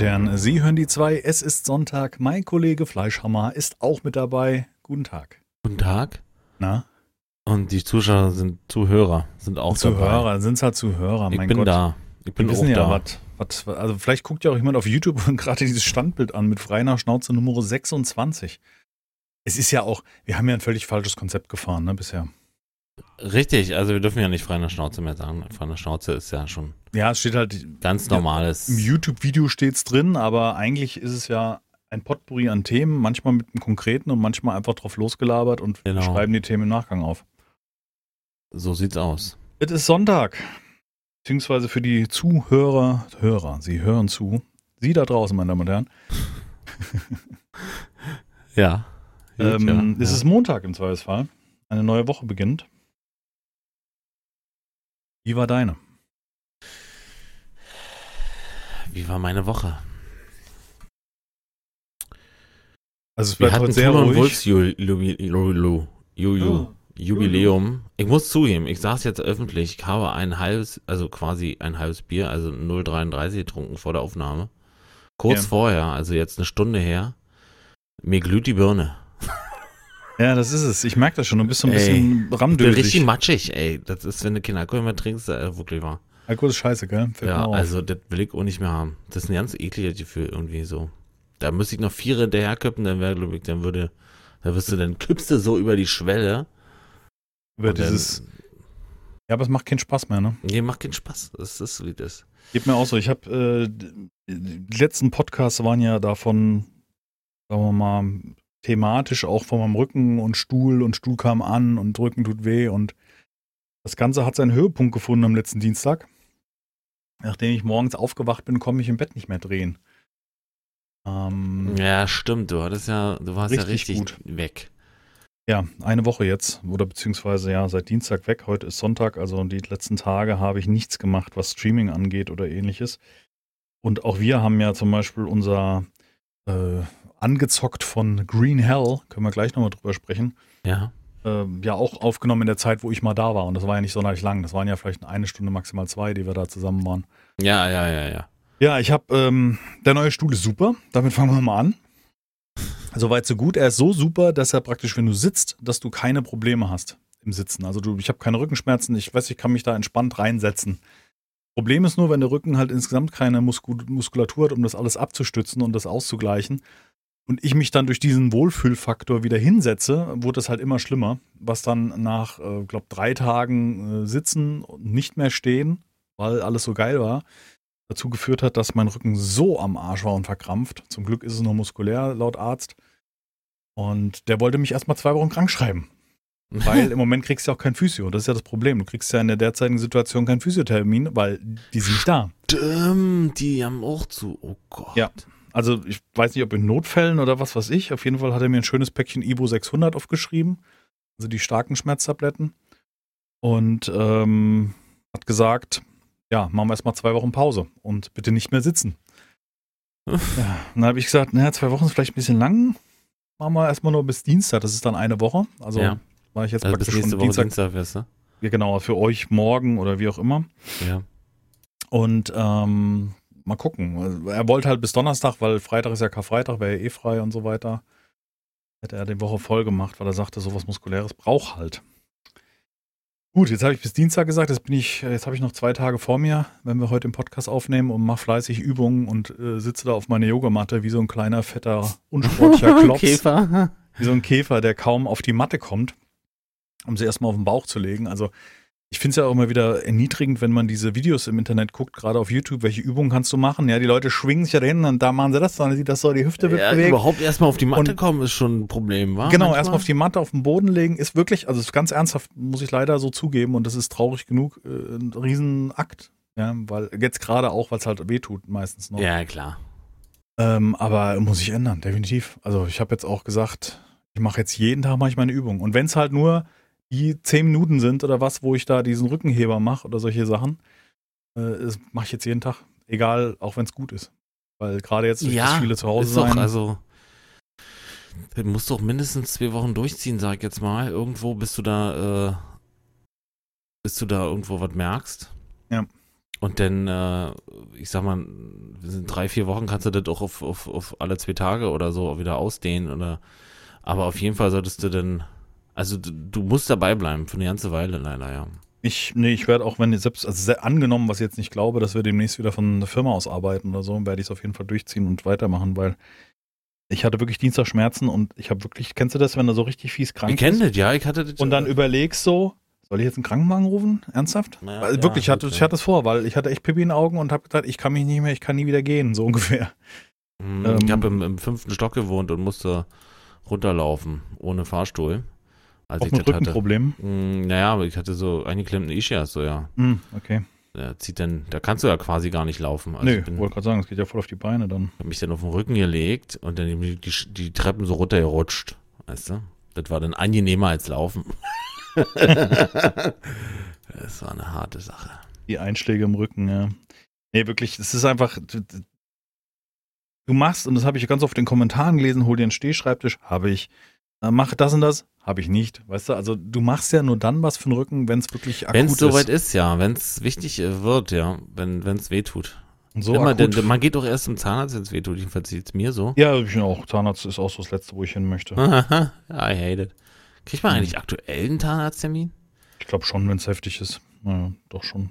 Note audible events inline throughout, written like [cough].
und Herren, Sie hören die zwei. Es ist Sonntag. Mein Kollege Fleischhammer ist auch mit dabei. Guten Tag. Guten Tag. Na? Und die Zuschauer sind Zuhörer, sind auch Zuhörer, dabei. sind es halt Zuhörer, Ich mein bin Gott. da. Ich bin auch ja, da. was, was, also vielleicht guckt ja auch jemand auf YouTube [laughs] gerade dieses Standbild an mit frei nach Schnauze Nummer 26. Es ist ja auch, wir haben ja ein völlig falsches Konzept gefahren, ne, bisher. Richtig, also wir dürfen ja nicht frei nach Schnauze mehr sagen. Frei nach Schnauze ist ja schon Ja, es steht halt, ganz normales. im YouTube-Video steht's drin, aber eigentlich ist es ja ein Potpourri an Themen, manchmal mit einem konkreten und manchmal einfach drauf losgelabert und wir Genau. schreiben die Themen im Nachgang auf. So sieht's aus. Es ist Sonntag, beziehungsweise für die Zuhörer, Hörer, Sie hören zu. Sie da draußen, meine Damen und Herren. [laughs] Ja. Gut, Ähm, ja, Es ist Montag im Zweifelsfall. Eine neue Woche beginnt. Wie war deine? Wie war meine Woche? Also es Wir bleibt hatten heute sehr und ruhig. Wolfs Oh. Jubiläum. Ich muss zugeben, ich saß jetzt öffentlich, ich habe ein halbes, also quasi ein halbes Bier, also 0,33 getrunken vor der Aufnahme. Kurz Ja. vorher, also jetzt eine Stunde her. Mir glüht die Birne. Ja, das ist es. Ich merke das schon. Du bist so ein bisschen Ich bin richtig ramdösig. matschig, ey. Das ist, wenn du keinen Alkohol mehr trinkst, äh, wirklich wahr. Alkohol ist scheiße, gell? Fällt Ja, also das will ich auch nicht mehr haben. Das ist ein ganz ekliges Gefühl irgendwie so. Da müsste ich noch vier hinterherkippen, dann wäre, glaube ich, dann würde, da wirst du, dann kippst du so über die Schwelle. Über und dann- dieses. Ja, aber es macht keinen Spaß mehr, ne? Nee, macht keinen Spaß. Das ist, wie das. Geht mir auch so. Ich habe äh, die letzten Podcasts waren ja davon, sagen wir mal, thematisch auch von meinem Rücken und Stuhl und Stuhl kam an und Rücken tut weh und das Ganze hat seinen Höhepunkt gefunden am letzten Dienstag. Nachdem ich morgens aufgewacht bin, konnte ich im Bett nicht mehr drehen. Ähm, Ja, stimmt. Du hattest ja, du warst ja Richtig richtig weg. Ja, eine Woche jetzt oder beziehungsweise ja seit Dienstag weg. Heute ist Sonntag, also die letzten Tage habe ich nichts gemacht, was Streaming angeht oder ähnliches. Und auch wir haben ja zum Beispiel unser äh, angezockt von Green Hell, können wir gleich nochmal drüber sprechen, Ja. äh, ja auch aufgenommen in der Zeit, wo ich mal da war. Und das war ja nicht sonderlich lang. Das waren ja vielleicht eine Stunde, maximal zwei, die wir da zusammen waren. Ja, ja, ja, ja. Ja, ich habe, ähm, der neue Stuhl ist super. Damit fangen wir mal an. Soweit so gut. Er ist so super, dass er praktisch, wenn du sitzt, dass du keine Probleme hast im Sitzen. Also du, ich habe keine Rückenschmerzen. Ich weiß, ich kann mich da entspannt reinsetzen. Problem ist nur, wenn der Rücken halt insgesamt keine Muskul Muskulatur hat, um das alles abzustützen und das auszugleichen. Und ich mich dann durch diesen Wohlfühlfaktor wieder hinsetze, wurde das halt immer schlimmer. Was dann nach, äh, glaube drei Tagen äh, Sitzen und nicht mehr stehen, weil alles so geil war, dazu geführt hat, dass mein Rücken so am Arsch war und verkrampft. Zum Glück ist es nur muskulär, laut Arzt. Und der wollte mich erstmal zwei Wochen krank schreiben. [laughs] Weil im Moment kriegst du ja auch kein Physio. Das ist ja das Problem. Du kriegst ja in der derzeitigen Situation keinen Physiothermin, weil die sind nicht da. Stimmt, die haben auch zu. Oh Gott. Ja. Also ich weiß nicht, ob in Notfällen oder was weiß ich. Auf jeden Fall hat er mir ein schönes Päckchen Ivo 600 aufgeschrieben. Also die starken Schmerztabletten. Und ähm, hat gesagt, ja, machen wir erstmal zwei Wochen Pause und bitte nicht mehr sitzen. Ja, dann habe ich gesagt, naja, zwei Wochen ist vielleicht ein bisschen lang. Machen wir erstmal nur bis Dienstag. Das ist dann eine Woche. Also Ja. war ich jetzt Also bis praktisch nächste schon Woche Dienstag. Dienstag wirst du. Ja, genau, für euch morgen oder wie auch immer. Ja. Und ähm, mal gucken. Er wollte halt bis Donnerstag, weil Freitag ist ja Karfreitag, wäre ja eh frei und so weiter. Hätte er die Woche voll gemacht, weil er sagte, sowas Muskuläres braucht halt. Gut, jetzt habe ich bis Dienstag gesagt, jetzt bin ich, jetzt habe ich noch zwei Tage vor mir, wenn wir heute den Podcast aufnehmen und mache fleißig Übungen und äh, sitze da auf meiner Yogamatte wie so ein kleiner, fetter, unsportlicher [laughs] Klops. Käfer. Wie so ein Käfer, der kaum auf die Matte kommt, um sie erstmal auf den Bauch zu legen. Also ich finde es ja auch immer wieder erniedrigend, wenn man diese Videos im Internet guckt, gerade auf YouTube, welche Übungen kannst du machen? Ja, die Leute schwingen sich ja dahin und da machen sie das, dann sieht das so, die Hüfte wird Ja, bewegt. überhaupt erstmal auf die Matte Und- kommen ist schon ein Problem, wa? Genau, erstmal auf die Matte auf den Boden legen, ist wirklich, also ist ganz ernsthaft, muss ich leider so zugeben, und das ist traurig genug, äh, ein Riesenakt. Ja, weil jetzt gerade auch, weil es halt weh tut, meistens noch. Ja, klar. Ähm, aber muss ich ändern, definitiv. Also ich habe jetzt auch gesagt, ich mache jetzt jeden Tag mache ich meine Übung. Und wenn es halt nur die zehn Minuten sind oder was, wo ich da diesen Rückenheber mache oder solche Sachen, äh, das mache ich jetzt jeden Tag. Egal, auch wenn es gut ist. Weil gerade jetzt durch Ja, viele zu Hause ist doch, sein. also. Das musst doch mindestens zwei Wochen durchziehen, sag ich jetzt mal. Irgendwo, bis du da, äh, bis du da irgendwo was merkst. Ja. und dann, äh, ich sag mal, in drei, vier Wochen kannst du das auch auf, auf, auf alle zwei Tage oder so wieder ausdehnen oder, aber auf jeden Fall solltest du dann, also du, du musst dabei bleiben für eine ganze Weile leider, ja. Ich, nee, ich werde auch, wenn ihr selbst, also angenommen, was ich jetzt nicht glaube, dass wir demnächst wieder von der Firma aus arbeiten oder so, werde ich es auf jeden Fall durchziehen und weitermachen, weil ich hatte wirklich Dienstag Schmerzen und ich habe wirklich, kennst du das, wenn du so richtig fies krank Ich kenne das, ja, ich hatte das. und dann überlegst so, soll ich jetzt einen Krankenwagen rufen? Ernsthaft? Ja, weil, ja, wirklich, ich hatte, gut, ich hatte es vor, weil ich hatte echt Pipi in den Augen und habe gedacht, ich kann mich nicht mehr, ich kann nie wieder gehen, so [laughs] ungefähr. Hm, ähm, ich habe im, im fünften Stock gewohnt und musste runterlaufen, ohne Fahrstuhl. Als Auch ich das hatte. Rückenproblemen. Hm, naja, aber ich hatte so eingeklemmten Ischias, so ja. Hm, okay. Der zieht dann, da kannst du ja quasi gar nicht laufen. Also Nö, ich bin, wollte gerade sagen, es geht ja voll auf die Beine dann. hab mich dann auf den Rücken gelegt und dann die, die, die Treppen so runtergerutscht. Weißt du? Das war dann angenehmer als Laufen. [laughs] das war eine harte Sache. Die Einschläge im Rücken, ja. Nee, wirklich, es ist einfach. Du, du machst, und das habe ich ganz oft in den Kommentaren gelesen, hol dir einen Stehschreibtisch, habe ich. Äh, mach das und das, habe ich nicht. Weißt du, also du machst ja nur dann was für den Rücken, wenn es wirklich akut Wenn es ist. soweit ist, ja. Wenn es wichtig äh, wird, ja. Wenn es weh tut. So Immer, denn, man geht doch erst zum Zahnarzt, wenn es weh tut. Jedenfalls sieht es mir so. ja, ich bin auch. Zahnarzt ist auch so das Letzte, wo ich hin möchte. [laughs] I hate it. Kriegt man Hm. eigentlich aktuell einen Zahnarzttermin? Ich glaube schon, wenn es heftig ist. Naja, doch schon.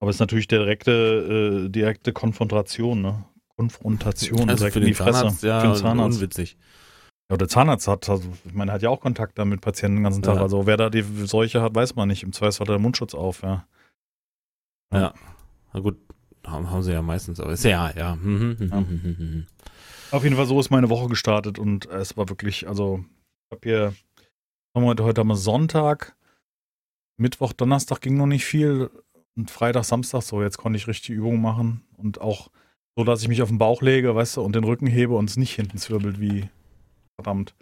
Aber es ist natürlich direkte, äh, direkte Konfrontation, ne? Konfrontation Also direkt für in den die Fresse. Zahnarzt, ja, für den Zahnarzt. unwitzig. Ja, der Zahnarzt hat, also, ich meine, er hat ja auch Kontakt dann mit Patienten den ganzen Tag. Ja. Also wer da die Seuche hat, weiß man nicht. Im Zweifel hat er den Mundschutz auf, ja. Ja. Na gut, haben, haben sie ja meistens, aber ist ja, ja. Mhm, mhm, Ja. mhm. Auf jeden Fall so ist meine Woche gestartet und es war wirklich, also ich habe hier, haben wir heute, heute haben wir Sonntag, Mittwoch, Donnerstag ging noch nicht viel und Freitag, Samstag so, jetzt konnte ich richtig Übungen machen und auch so, dass ich mich auf den Bauch lege, weißt du, und den Rücken hebe und es nicht hinten zwirbelt wie verdammt.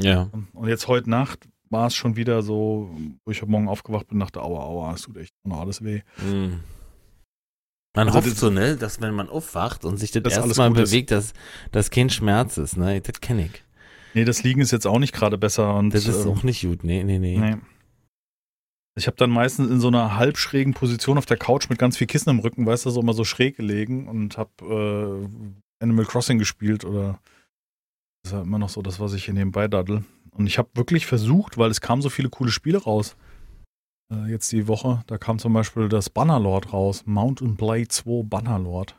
Ja. Und jetzt heute Nacht war es schon wieder so, wo ich heute Morgen aufgewacht bin, dachte, aua, aua, es tut echt noch alles weh. Mhm. Man Also hofft das- so, ne, dass wenn man aufwacht und sich das, alles erstmal gut ist. bewegt, dass das kein Schmerz ist, ne? Das kenne ich. Nee, das Liegen ist jetzt auch nicht gerade besser und Das ist ähm, auch nicht gut. Nee, nee, nee. Nee. Ich habe dann meistens in so einer halbschrägen Position auf der Couch mit ganz viel Kissen im Rücken, weißt du, so immer so schräg gelegen und habe äh, Animal Crossing gespielt oder das ist ja immer noch so das, was ich hier nebenbei daddel. Und ich habe wirklich versucht, weil es kamen so viele coole Spiele raus. Äh, jetzt die Woche, da kam zum Beispiel das Bannerlord raus, Mountain Blade 2 Bannerlord.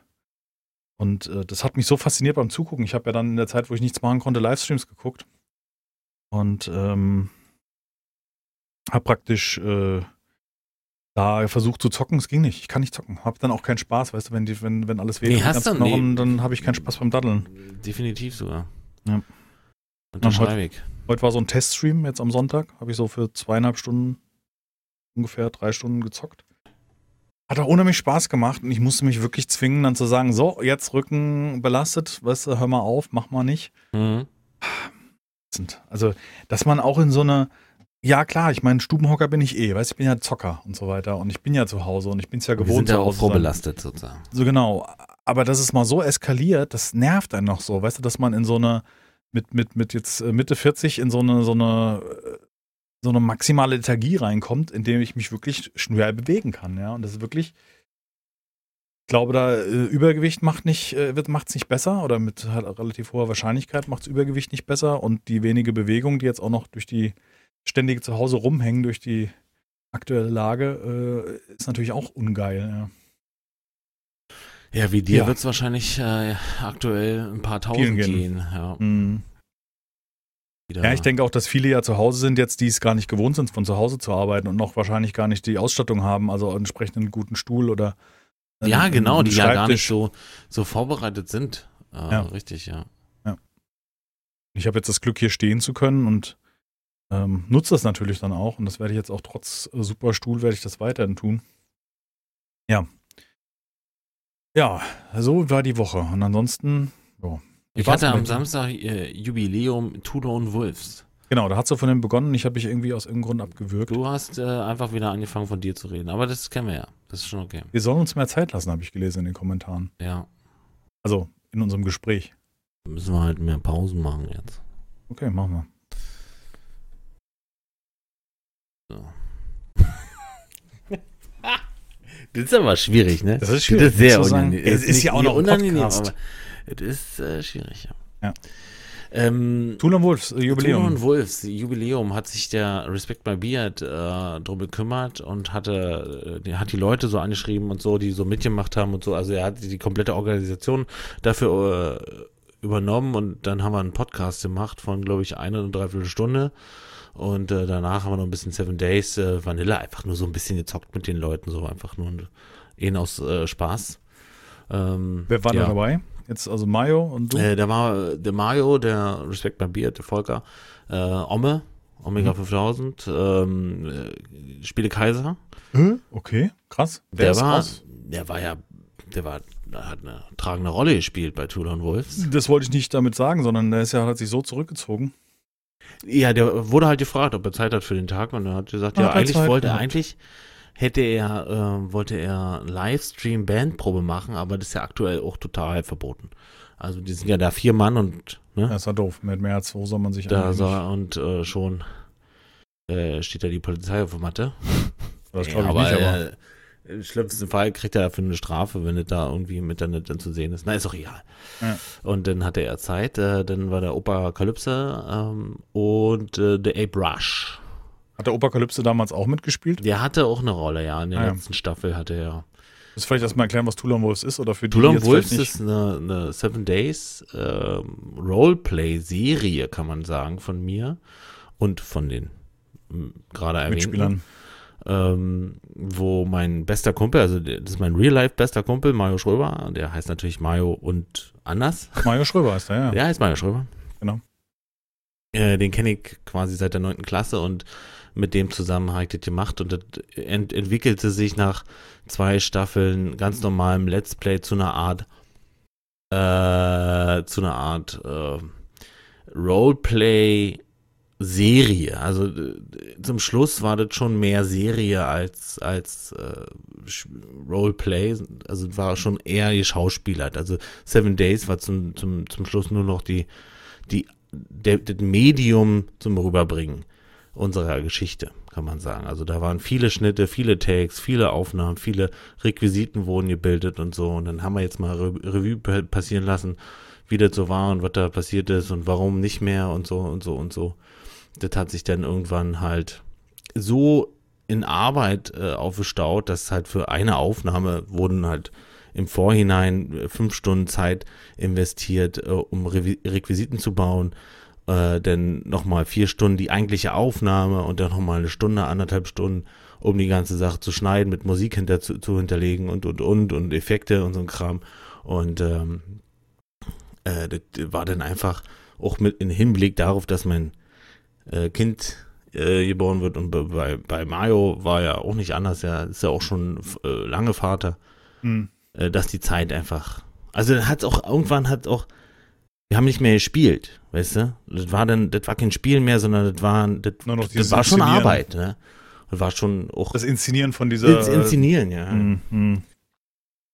Und äh, das hat mich so fasziniert beim Zugucken. Ich habe ja dann in der Zeit, wo ich nichts machen konnte, Livestreams geguckt. Und ähm, habe praktisch äh, da versucht zu zocken. Es ging nicht. Ich kann nicht zocken. Hab dann auch keinen Spaß, weißt du, wenn, die, wenn, wenn alles weh Nee, hast Knochen, nee. dann habe ich keinen Spaß beim Daddeln. Definitiv sogar. Ja. Unterschreibe ich. Heute war so ein Teststream, jetzt am Sonntag. Habe ich so für zweieinhalb Stunden, ungefähr drei Stunden gezockt. Hat auch unheimlich Spaß gemacht und ich musste mich wirklich zwingen, dann zu sagen, so, jetzt Rücken belastet, weißt du, hör mal auf, mach mal nicht. Mhm. Also, dass man auch in so eine, ja klar, ich meine, Stubenhocker bin ich eh, weißt du, ich bin ja Zocker und so weiter und ich bin ja zu Hause und ich bin es ja Wir gewohnt sind ja auch vorbelastet sozusagen. So genau. Aber dass es mal so eskaliert, das nervt einen noch so, weißt du, dass man in so eine, mit, mit, mit jetzt äh, Mitte 40 in so eine, so eine, äh, so eine maximale Lethargie reinkommt, in dem ich mich wirklich schwer bewegen kann, ja. Und das ist wirklich, ich glaube, da äh, Übergewicht macht nicht, wird macht's nicht besser oder mit halt relativ hoher Wahrscheinlichkeit macht's Übergewicht nicht besser und die wenige Bewegung, die jetzt auch noch durch die ständige zu Hause rumhängen, durch die aktuelle Lage, äh, ist natürlich auch ungeil, ja. Ja, wie dir Ja. wird es wahrscheinlich äh, aktuell ein paar tausend gehen. gehen. Ja, Mhm. Ja, ich denke auch, dass viele ja zu Hause sind jetzt, die es gar nicht gewohnt sind, von zu Hause zu arbeiten und noch wahrscheinlich gar nicht die Ausstattung haben, also entsprechend einen guten Stuhl oder einen- Ja, genau, die ja gar nicht so, so vorbereitet sind. Äh, Ja. Richtig, ja. Ich habe jetzt das Glück, hier stehen zu können und ähm, nutze das natürlich dann auch und das werde ich jetzt auch trotz äh, super Stuhl werde ich das weiterhin tun. Ja. Ja, so war die Woche und ansonsten, ja. Ich hatte am Samstag äh, Jubiläum Two Lone Wolves. Genau, da hat so von dem begonnen, ich habe mich irgendwie aus irgendeinem Grund abgewürgt. Du hast äh, einfach wieder angefangen von dir zu reden, aber das kennen wir ja. Das ist schon okay. Wir sollen uns mehr Zeit lassen, habe ich gelesen in den Kommentaren. Ja. Also in unserem Gespräch. Müssen wir halt mehr Pausen machen jetzt. Okay, machen wir. So. [laughs] Das ist aber schwierig, ne? Das ist schwierig. Das ist sehr unangenehm. Es ist ja auch noch unangenehm, Podcast. aber es ist äh, schwierig, ja. Ja. Ähm, Tulon Wolfs, äh, Jubiläum. Jubiläum. Wolfs Jubiläum hat sich der Respect My Beard äh, drum gekümmert und hatte, äh, hat die Leute so angeschrieben und so, die so mitgemacht haben und so. Also er hat die komplette Organisation dafür äh, übernommen und dann haben wir einen Podcast gemacht von, glaube ich, eine und dreiviertel Stunde. Und äh, danach haben wir noch ein bisschen Seven Days äh, Vanilla, einfach nur so ein bisschen gezockt mit den Leuten, so einfach nur eh aus äh, Spaß. Ähm, Wer war ja. da dabei? Jetzt also Mayo und du? Äh, da war der Mario, der Respect My Beard, der Volker, äh, Omme, Omega Mhm. 5000, ähm, äh, Spiele Kaiser. Okay, krass. Wer Der war, raus? der war ja, der war, der hat eine tragende Rolle gespielt bei Tulon Wolves. Das wollte ich nicht damit sagen, sondern der ist ja, hat sich so zurückgezogen. Ja, der wurde halt gefragt, ob er Zeit hat für den Tag und er hat gesagt, ja, er eigentlich wollte er, eigentlich hätte er, äh, wollte er Livestream Bandprobe machen, aber das ist ja aktuell auch total verboten. Also die sind ja da vier Mann und ne? Das ist ja doof. Mit mehr als zwei soll man sich Da sah und äh, schon äh, steht da die Polizei auf der Matte. Das [laughs] Ja, glaube ich nicht, aber. Äh, Im schlimmsten Fall kriegt er dafür eine Strafe, wenn es da irgendwie im Internet dann zu sehen ist. Na, ist doch egal. Ja. Und dann hatte er Zeit. Äh, dann war der Opa Kalypse ähm, und äh, der Ape Rush. Hat der Operkalypse damals auch mitgespielt? Der hatte auch eine Rolle, ja. In der Ah, ja. letzten Staffel hatte er. Muss vielleicht erstmal erklären, was Tulon Wolves ist oder für die, jetzt Wolves ist eine, eine Seven Days ähm, Roleplay-Serie, kann man sagen, von mir und von den gerade erwähnten. Mitspielern. Ähm, wo mein bester Kumpel, also das ist mein Real-Life bester Kumpel, Mario Schröber, der heißt natürlich Mario und anders. Mario Schröber ist der, ja. Der heißt Mario Schröber. Genau. Äh, den kenne ich quasi seit der neunten Klasse und mit dem zusammen habe ich das gemacht und das ent entwickelte sich nach zwei Staffeln ganz normalem Let's Play zu einer Art äh, zu einer Art äh, Roleplay Serie. Also zum Schluss war das schon mehr Serie als als äh, Roleplay. Also war schon eher geschauspielert. Also Seven Days war zum zum zum Schluss nur noch die die der, das Medium zum Rüberbringen unserer Geschichte, kann man sagen. Also da waren viele Schnitte, viele Takes, viele Aufnahmen, viele Requisiten wurden gebildet und so. Und dann haben wir jetzt mal Re Revue pa- passieren lassen, wie das so war und was da passiert ist und warum nicht mehr und so und so und so. Das hat sich dann irgendwann halt so in Arbeit äh, aufgestaut, dass halt für eine Aufnahme wurden halt im Vorhinein äh, fünf Stunden Zeit investiert, äh, um Revi Requisiten zu bauen, äh, dann nochmal vier Stunden die eigentliche Aufnahme und dann nochmal eine Stunde, anderthalb Stunden, um die ganze Sache zu schneiden, mit Musik hinter zu, zu hinterlegen und und und und Effekte und so ein Kram. Und ähm, äh, das war dann einfach auch mit in Hinblick darauf, dass mein äh, Kind äh, geboren wird und bei- bei, Mario war ja auch nicht anders, er ist ja auch schon äh, lange Vater Hm. äh, dass die Zeit einfach. Also hat auch irgendwann hat auch wir haben nicht mehr gespielt, weißt du? Das war dann das war kein Spiel mehr, sondern das war das, das war schon. Arbeit, ne? Das war schon auch Das Inszenieren von dieser. ins Inszenieren, ja. Hm, hm.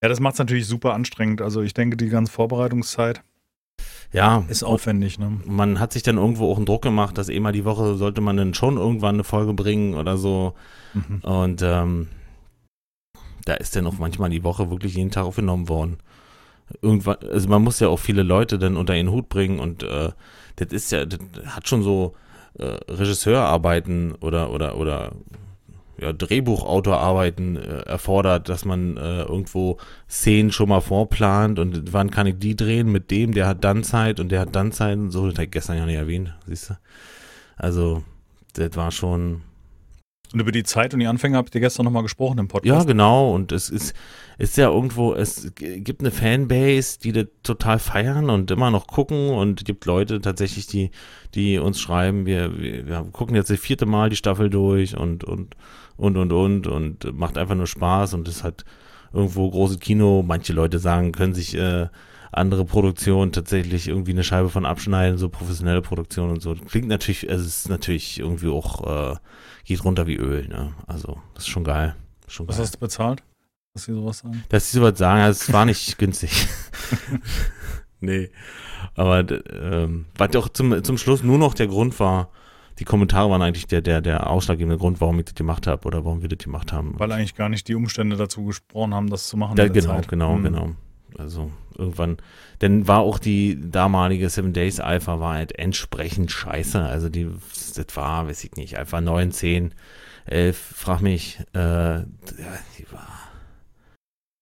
Ja, das macht es natürlich super anstrengend. Also ich denke, die ganze Vorbereitungszeit Ja, ist aufwendig. Ne? man hat sich dann irgendwo auch einen Druck gemacht, dass immer die Woche sollte man dann schon irgendwann eine Folge bringen oder so. Mhm. Und ähm, da ist dann auch manchmal die Woche wirklich jeden Tag aufgenommen worden. Irgendwann, also man muss ja auch viele Leute dann unter den Hut bringen und äh, das ist ja, das hat schon so äh, Regisseurarbeiten oder oder oder ja, Drehbuchautorarbeiten äh, erfordert, dass man äh, irgendwo Szenen schon mal vorplant und wann kann ich die drehen mit dem, der hat dann Zeit und der hat dann Zeit und so, das hab ich gestern ja nicht erwähnt, siehst du. Also, das war schon, Und über die Zeit und die Anfänge habt ihr gestern nochmal gesprochen im ja, Podcast. genau. Und es ist, ist ja irgendwo, es gibt eine Fanbase, die das total feiern und immer noch gucken. Und es gibt Leute tatsächlich, die, die uns schreiben, wir, wir, wir gucken jetzt das vierte Mal die Staffel durch und, und, und, und, und, und macht einfach nur Spaß und es hat irgendwo großes Kino. Manche Leute sagen, können sich, äh, andere Produktionen tatsächlich irgendwie eine Scheibe von abschneiden, so professionelle Produktionen und so. Klingt natürlich, also es ist natürlich irgendwie auch, äh, geht runter wie Öl, ne? Also, das ist schon geil. Schon Was geil. hast du bezahlt? Dass sie sowas sagen? Dass sie sowas sagen, also es war nicht [laughs] günstig. [laughs] nee. Aber ähm, was doch zum, zum Schluss nur noch der Grund war, die Kommentare waren eigentlich der, der, der ausschlaggebende Grund, warum ich das gemacht habe oder warum wir das gemacht haben. Weil eigentlich gar nicht die Umstände dazu gesprochen haben, das zu machen. Der genau, Zeit. genau, Mhm. genau. Also irgendwann, denn war auch die damalige Seven Days Alpha war halt entsprechend scheiße. Also die, das war, weiß ich nicht, Alpha 9, 10, 11, frag mich, äh, die war,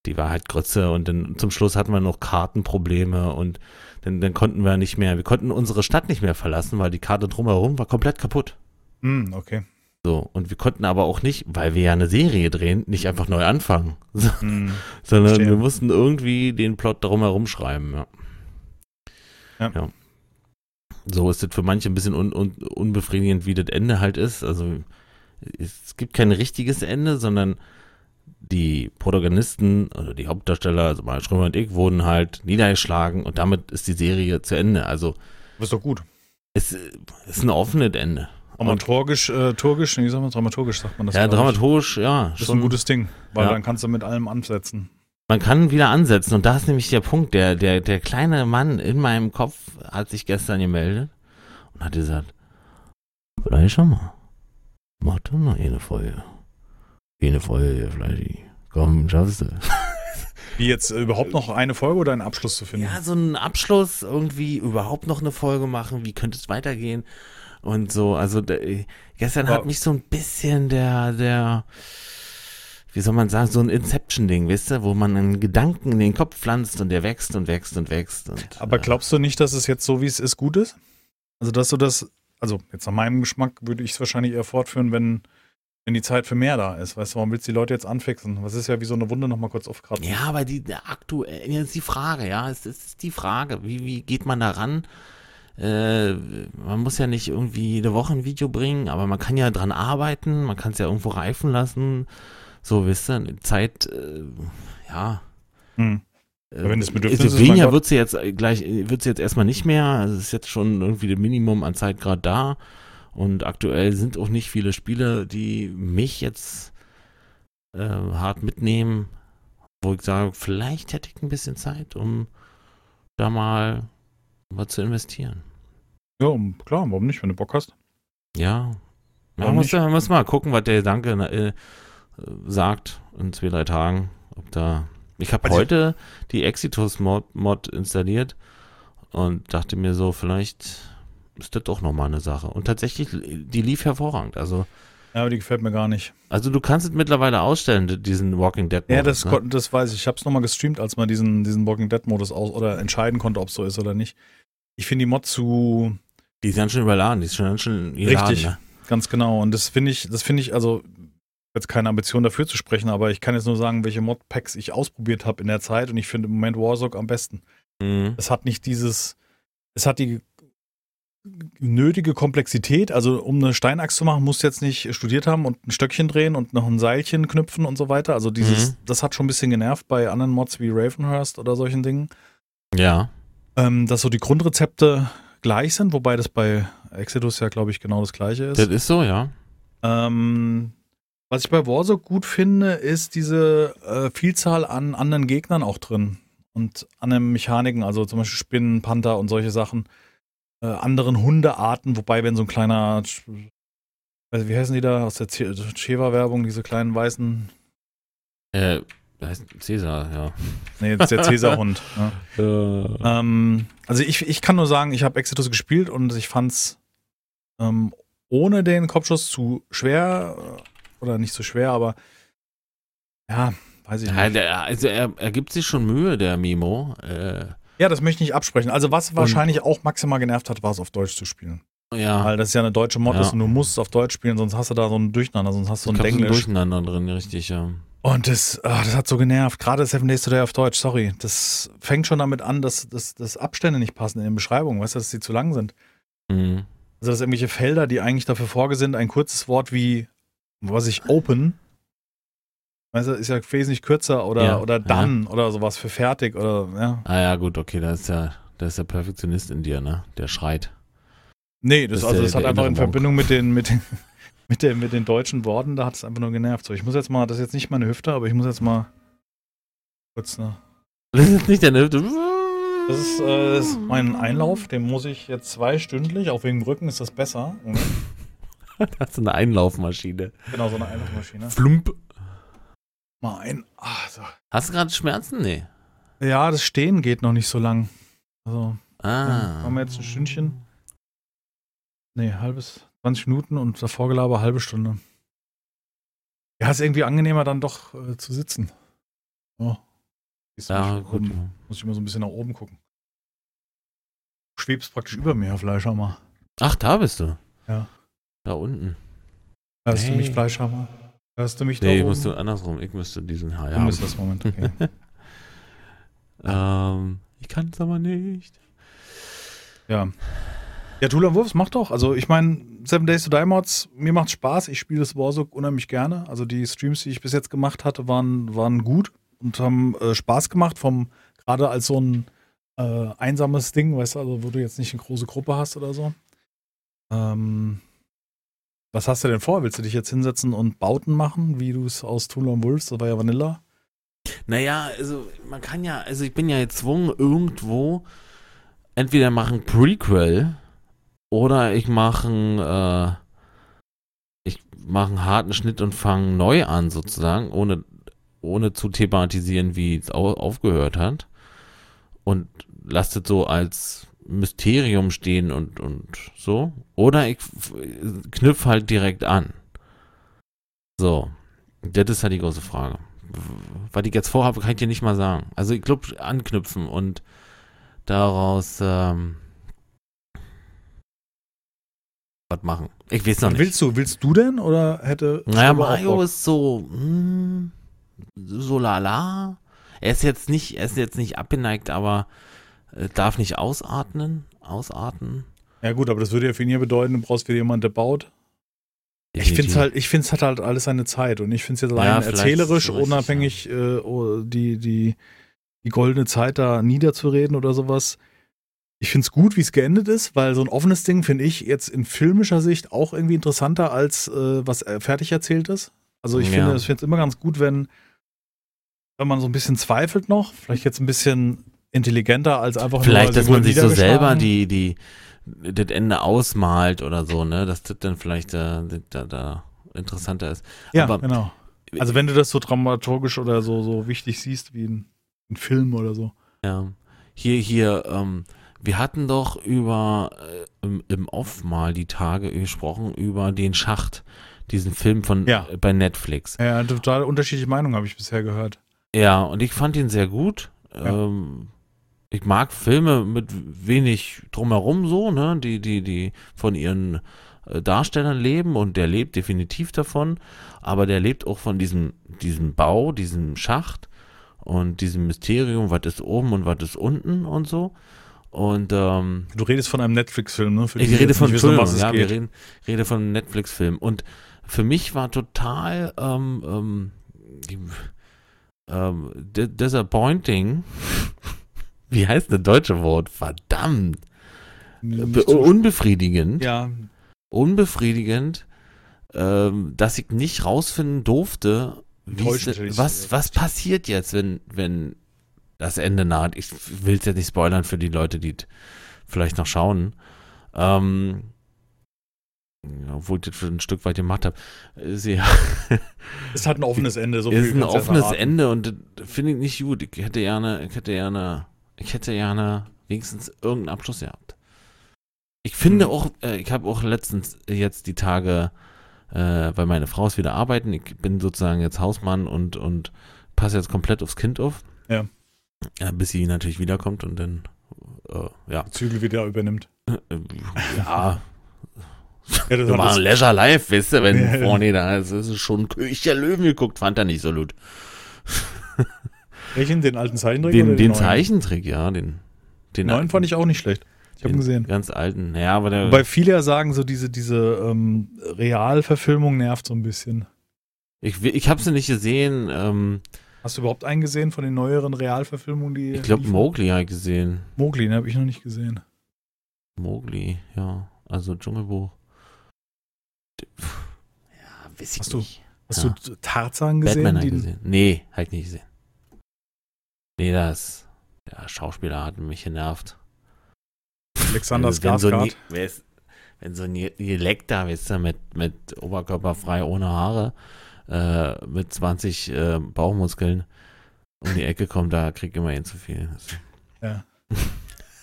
die war halt Grütze und dann zum Schluss hatten wir noch Kartenprobleme und dann, dann konnten wir nicht mehr, wir konnten unsere Stadt nicht mehr verlassen, weil die Karte drumherum war komplett kaputt. Mhm, okay. So, und wir konnten aber auch nicht, weil wir ja eine Serie drehen, nicht einfach neu anfangen. [laughs] Mhm. sondern Verstehe. wir mussten irgendwie den Plot darum herum schreiben, ja. Ja. So ist das für manche ein bisschen un, un, unbefriedigend, wie das Ende halt ist. Also es gibt kein richtiges Ende, sondern die Protagonisten oder die Hauptdarsteller, also Marius Schrömer und ich, wurden halt niedergeschlagen und damit ist die Serie zu Ende. Also Das ist doch gut. es ist ein offenes Ende. Dramaturgisch, äh, turgisch, wie sagt man, dramaturgisch sagt man das. ja, ich. dramaturgisch, ja. Das ist ein gutes Ding, weil Ja. dann kannst du mit allem ansetzen. Man kann wieder ansetzen und da ist nämlich der Punkt, der, der, der kleine Mann in meinem Kopf hat sich gestern gemeldet und hat gesagt, vielleicht schon mal, mach doch noch eine Folge. Eine Folge, vielleicht. Komm, schaffst du. [laughs] Wie jetzt äh, überhaupt noch eine Folge oder einen Abschluss zu finden? Ja, so einen Abschluss, irgendwie überhaupt noch eine Folge machen, wie könnte es weitergehen und so, also der, gestern Aber- hat mich so ein bisschen der, der, wie soll man sagen, so ein Inception-Ding, weißt du, wo man einen Gedanken in den Kopf pflanzt und der wächst und wächst und wächst. Und, Aber äh, glaubst du nicht, dass es jetzt so, wie es ist, gut ist? Also, dass du das, also jetzt nach meinem Geschmack würde ich es wahrscheinlich eher fortführen, wenn, wenn die Zeit für mehr da ist. Weißt du, warum willst du die Leute jetzt anfixen? Was ist ja wie so eine Wunde nochmal kurz aufkratzen. Ja, aber die aktuell jetzt ist die Frage, ja, es ist, es ist die Frage, wie, wie geht man da ran? Äh, man muss ja nicht irgendwie jede Woche ein Video bringen, aber man kann ja dran arbeiten, man kann es ja irgendwo reifen lassen. So, wisst ihr, Zeit, äh, ja. Hm. Äh, wenn das Bedürfnis ist, weniger wird sie jetzt äh, gleich, wird sie jetzt erstmal nicht mehr. Also es ist jetzt schon irgendwie das Minimum an Zeit gerade da. Und aktuell sind auch nicht viele Spiele, die mich jetzt äh, hart mitnehmen, wo ich sage, vielleicht hätte ich ein bisschen Zeit, um da mal was zu investieren. Ja, klar, warum nicht, wenn du Bock hast? Ja. Ja, Warum muss, man muss mal gucken, was der Gedanke äh, sagt in zwei, drei Tagen. Ob da. Ich habe Also- heute die Exitus-Mod Mod installiert und dachte mir so, vielleicht ist das doch nochmal eine Sache. Und tatsächlich, die lief hervorragend. Also, Ja, aber die gefällt mir gar nicht. also du kannst es mittlerweile ausstellen, diesen Walking Dead Ja, das, ne? das weiß ich. Ich habe es nochmal gestreamt, als man diesen, diesen Walking Dead-Modus aus oder entscheiden konnte, ob es so ist oder nicht. Ich finde die Mod zu Die ist ganz schön überladen, die ist schon ganz schön geladen, Richtig. Ne? ganz genau. Und das finde ich, das finde ich, also jetzt keine Ambition dafür zu sprechen, aber ich kann jetzt nur sagen, welche Mod-Packs ich ausprobiert habe in der Zeit und ich finde im Moment Warzone am besten. Mhm. Es hat nicht dieses, es hat die nötige Komplexität, also um eine Steinachs zu machen, musst du jetzt nicht studiert haben und ein Stöckchen drehen und noch ein Seilchen knüpfen und so weiter. Also dieses, Mhm. das hat schon ein bisschen genervt bei anderen Mods wie Ravenhurst oder solchen Dingen. Ja. Ähm, dass so die Grundrezepte gleich sind, wobei das bei Exodus ja, glaube ich, genau das gleiche ist. Das ist so, ja. Ähm, was ich bei Warzone gut finde, ist diese äh, Vielzahl an anderen Gegnern auch drin. Und anderen Mechaniken, also zum Beispiel Spinnen, Panther und solche Sachen. Äh, anderen Hundearten, wobei, wenn so ein kleiner, also wie heißen die da aus der Cheva-Werbung, diese kleinen weißen, Äh, heißt Cäsar, ja. nee, das ist der Cäsar-Hund. [laughs] ne? Äh, Ähm, also ich, ich kann nur sagen, ich habe Exodus gespielt und ich fand's ähm, ohne den Kopfschuss zu schwer äh, oder nicht so schwer, aber ja, weiß ich ja, nicht. der, also er, er gibt sich schon Mühe, der Mimo. Äh, Ja, das möchte ich nicht absprechen. Also was wahrscheinlich auch maximal genervt hat, war es auf Deutsch zu spielen. ja. Weil das ja eine deutsche Mod Ja. ist und du musst es auf Deutsch spielen, sonst hast du da so ein Durcheinander, sonst hast du so ein Denglisch. Durcheinander drin, richtig, ja. Und das, ah, das hat so genervt. Gerade Seven Days Today auf Deutsch, sorry. Das fängt schon damit an, dass, dass, dass Abstände nicht passen in den Beschreibungen, weißt du, dass sie zu lang sind. Mhm. Also dass irgendwelche Felder, die eigentlich dafür vorgesehen, ein kurzes Wort wie, was ich open, weißt du, ist ja wesentlich kürzer oder, Ja, oder ja. done oder sowas für fertig oder, ja. Ah ja, gut, okay, da ist ja, da ist der Perfektionist in dir, ne? Der schreit. Nee, das, Das also der- das hat der einfach in. Verbindung mit den, mit den, [laughs] mit den, mit den deutschen Worten, da hat es einfach nur genervt. So, ich muss jetzt mal, das ist jetzt nicht meine Hüfte, aber ich muss jetzt mal kurz, ne. Das ist nicht der Hüfte. Das ist, äh, das ist mein Einlauf, den muss ich jetzt zweistündlich, auch wegen dem Rücken ist das besser. [laughs] Das ist eine Einlaufmaschine. Genau, so eine Einlaufmaschine. Flump. Mal ein. Ach, so. Hast du gerade Schmerzen? Nee. Ja, das Stehen geht noch nicht so lang. Also, Ah. haben wir jetzt ein Stündchen? Nee, halbes, 20 Minuten und davor Gelaber halbe Stunde. Ja, ist irgendwie angenehmer dann doch äh, zu sitzen. Oh. Du Ja, gut. oben. Muss ich immer so ein bisschen nach oben gucken. Du schwebst praktisch über mir, Fleischhammer. Ach, da bist du. Ja. Da unten. Hörst du Hey. mich, Fleischhammer? Hörst du mich da Nee, ich oben? musste andersrum. Ich müsste diesen Haar Du haben. bist das Moment, okay. [laughs] ähm, ich kann es aber nicht. ja. Ja, Tula Wurfs macht doch. Also ich meine, Seven Days to Die Mods, mir macht Spaß. Ich spiele das Warzone unheimlich gerne. Also die Streams, die ich bis jetzt gemacht hatte, waren, waren gut und haben äh, Spaß gemacht. Vom gerade als so ein äh, einsames Ding, weißt du, also wo du jetzt nicht eine große Gruppe hast oder so. Ähm, was hast du denn vor? Willst du dich jetzt hinsetzen und Bauten machen, wie du es aus Tula und Wolves, das war ja Vanilla? Naja, also man kann ja, also ich bin ja gezwungen, irgendwo entweder machen Prequel oder ich mache äh, ich mache einen harten Schnitt und fange neu an sozusagen, ohne, ohne zu thematisieren, wie es au aufgehört hat. Und lasst es so als Mysterium stehen und, und so. Oder ich f- knüpf halt direkt an. So. Das ist halt die große Frage. Was ich jetzt vorhabe, kann ich dir nicht mal sagen. Also ich glaube, anknüpfen und daraus ähm, was machen. Ich weiß noch nicht. Willst du, willst du denn oder hätte Naja, Mario ist so, hm, so lala. Er ist jetzt nicht, er ist jetzt nicht abgeneigt, aber äh, darf nicht ausatmen, ausatmen. Ja gut, aber das würde ja für ihn ja bedeuten, du brauchst wieder jemanden, der baut. Ich finde es halt, ich finde es hat halt alles seine Zeit und ich finde es jetzt allein Ja, erzählerisch, unabhängig äh, oh, die, die, die goldene Zeit da niederzureden oder sowas. Ich finde es gut, wie es geendet ist, weil so ein offenes Ding finde ich jetzt in filmischer Sicht auch irgendwie interessanter als äh, was äh, fertig erzählt ist. Also ich Ja. finde es immer ganz gut, wenn, wenn man so ein bisschen zweifelt noch, vielleicht jetzt ein bisschen intelligenter als einfach Vielleicht, nur, dass man sich so selber die, die, das Ende ausmalt oder so, ne, dass das dann vielleicht äh, da, da interessanter ist. Ja, aber- genau. Also wenn du das so dramaturgisch oder so, so wichtig siehst wie ein, ein Film oder so. Ja. Hier, hier, ähm, wir hatten doch über äh, im, im Off mal die Tage gesprochen über den Schacht, diesen Film von Ja. äh, bei Netflix. Ja, total unterschiedliche Meinungen habe ich bisher gehört. Ja, und ich fand ihn sehr gut. Ja. Ähm, ich mag Filme mit wenig drumherum so, ne, die, die, die von ihren äh, Darstellern leben und der lebt definitiv davon, aber der lebt auch von diesem, diesem Bau, diesem Schacht und diesem Mysterium, was ist oben und was ist unten und so. Und ähm, Du redest von einem Netflix-Film, ne? Für ich die rede von nicht wissen, ja, wir reden, rede von einem Netflix-Film. Und für mich war total ähm, ähm, ähm, di- disappointing. Wie heißt das deutsche Wort? Verdammt. Be unbefriedigend. ja, Unbefriedigend, ähm, dass ich nicht rausfinden durfte, ich was, was passiert jetzt, wenn, wenn das Ende naht. Ich will es jetzt nicht spoilern für die Leute, die es vielleicht noch schauen. Ähm, obwohl ich das ein Stück weit gemacht habe. Ja, [laughs] ist halt ein offenes Ende. So ist ein offenes. Ende und das finde ich nicht gut. Ich hätte gerne, ich hätte gerne, ich hätte gerne wenigstens irgendeinen Abschluss gehabt. Ich finde Hm. auch, äh, ich habe auch letztens jetzt die Tage, äh, weil meine Frau ist wieder arbeiten, ich bin sozusagen jetzt Hausmann und, und passe jetzt komplett aufs Kind auf. Ja. ja bis sie natürlich wiederkommt und dann, äh, ja, Zügel wieder übernimmt. äh, ja, Ja, das machen das, Leisure Live, weißt du, wenn [laughs] Ja, vorne da ist, ist schon König der Löwen geguckt, fand er nicht so gut. Welchen? Den alten Zeichentrick? Den, oder den neuen? Zeichentrick, ja, den, den Den neuen fand ich auch nicht schlecht. Ich habe ihn den gesehen. Ganz alten, ja, aber der, Wobei viele ja sagen, so diese, diese ähm, Realverfilmung nervt so ein bisschen. ich, ich habe sie nicht gesehen, ähm, Hast du überhaupt einen gesehen von den neueren Realverfilmungen, die. ich glaube? Mowgli habe ich gesehen. Mowgli, den habe ich noch nicht gesehen. Mowgli, ja, also Dschungelbuch. Ja, weiß ich Hast du nicht. Hast Ja. du Tarzan gesehen? Batman habe ich gesehen. Nee, habe ich nicht gesehen. Nee, das, der Schauspieler hat mich genervt. Alexander Also, wenn so, Skarsgård. Wenn so ein da, weißt du, mit, mit Oberkörper frei, ohne Haare, äh, mit 20 äh, Bauchmuskeln um die Ecke kommt, da kriegt immer ihn zu viel. Ja.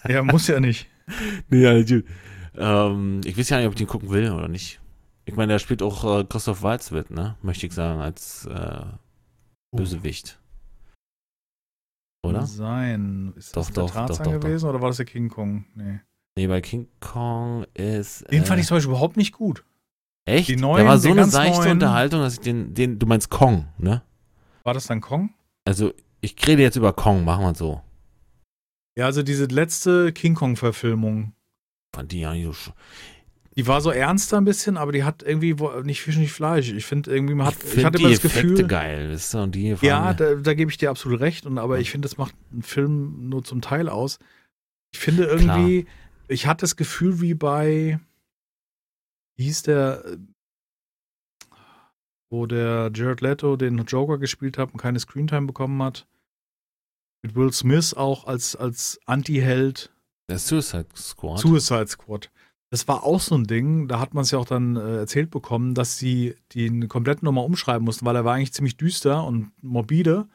ja, muss ja nicht. [laughs] nee, also, ähm, ich weiß ja nicht, ob ich den gucken will oder nicht. Ich meine, da spielt auch äh, Christoph Waltz mit, ne? Möchte ich sagen, als äh, Bösewicht. Oder? Sein. Ist Doch, das doch, der Tarzan doch, doch, gewesen oder war das der King Kong? Nee. Nee, bei King Kong ist. Den äh, fand ich zum Beispiel überhaupt nicht gut. Echt? die da neuen, war so eine seichte neuen- Unterhaltung, dass ich den, den, du meinst Kong, ne? War das dann Kong? Also, ich rede jetzt über Kong, machen wir so. Ja, also diese letzte King Kong-Verfilmung. Fand die ja nicht so. Die war so ernster ein bisschen, aber die hat irgendwie nicht Fisch, nicht Fleisch. Ich finde irgendwie, man hat, ich ich, find hatte die immer das Effekte Gefühl. geil, wisst ihr? Und die Ja, da, da gebe ich dir absolut recht. Und, aber ich finde, das macht einen Film nur zum Teil aus. Ich finde irgendwie, ich hatte das Gefühl wie bei, wie hieß der, wo der Jared Leto den Joker gespielt hat und keine Screentime bekommen hat. Mit Will Smith auch als, als Anti-Held. der Suicide Squad. Suicide Squad. Das war auch so ein Ding, da hat man es ja auch dann äh, erzählt bekommen, dass sie den kompletten nochmal umschreiben mussten, weil er war eigentlich ziemlich düster und morbide.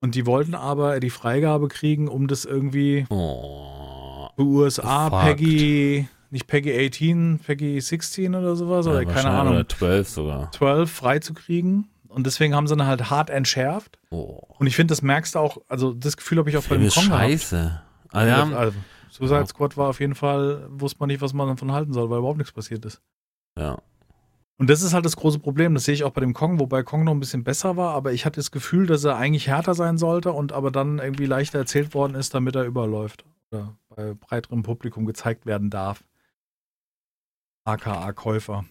Und die wollten aber die Freigabe kriegen, um das irgendwie oh. für USA, Fucked. Peggy, nicht Peggy 18, Peggy 16 oder sowas, oder Ja, keine wahrscheinlich, Ahnung, Oder 12 sogar. 12 freizukriegen. Und deswegen haben sie dann halt hart entschärft. Oh. Und ich finde, das merkst du auch, also das Gefühl habe ich auch bei Film dem ist Kong gehabt. scheiße. Ah, ja, Also, Suicide Ja. Squad war auf jeden Fall, wusste man nicht, was man davon halten soll, weil überhaupt nichts passiert ist. ja. Und das ist halt das große Problem. Das sehe ich auch bei dem Kong, wobei Kong noch ein bisschen besser war, aber ich hatte das Gefühl, dass er eigentlich härter sein sollte und aber dann irgendwie leichter erzählt worden ist, damit er überläuft. Oder bei breiterem Publikum gezeigt werden darf. AKA Käufer.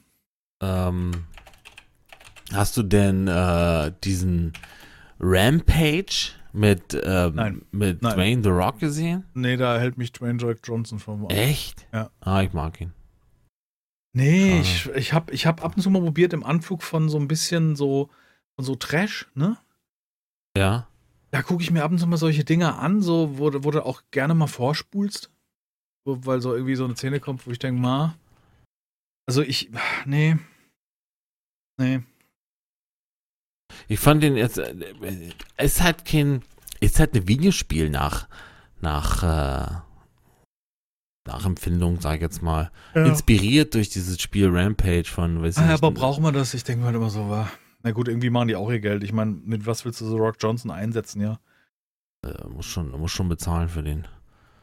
Ähm, hast du denn äh, diesen Rampage mit, ähm, Nein. mit Nein. Dwayne The Rock gesehen? Nee, da hält mich Dwayne Rock Johnson vom ab. Echt? Ja. Ah, ich mag ihn. Nee, Ah. ich, ich habe ich hab ab und zu mal probiert im Anflug von so ein bisschen so, von so Trash, ne? Ja. Da gucke ich mir ab und zu mal solche Dinge an, so, wo, wo du auch gerne mal vorspulst. So, weil so irgendwie so eine Szene kommt, wo ich denke, ma. Also ich, nee. Nee. Ich fand den jetzt, äh, es ist halt kein, es halt ein Videospiel nach, nach, äh, Nachempfindung, sag ich jetzt mal. Inspiriert durch dieses Spiel Rampage von, weiß Ah, nicht, aber braucht man das? Ich denke halt immer so, war. Na gut, irgendwie machen die auch ihr Geld. Ich meine, mit was willst du so Rock Johnson einsetzen, ja? äh, muss schon, muss schon bezahlen für den.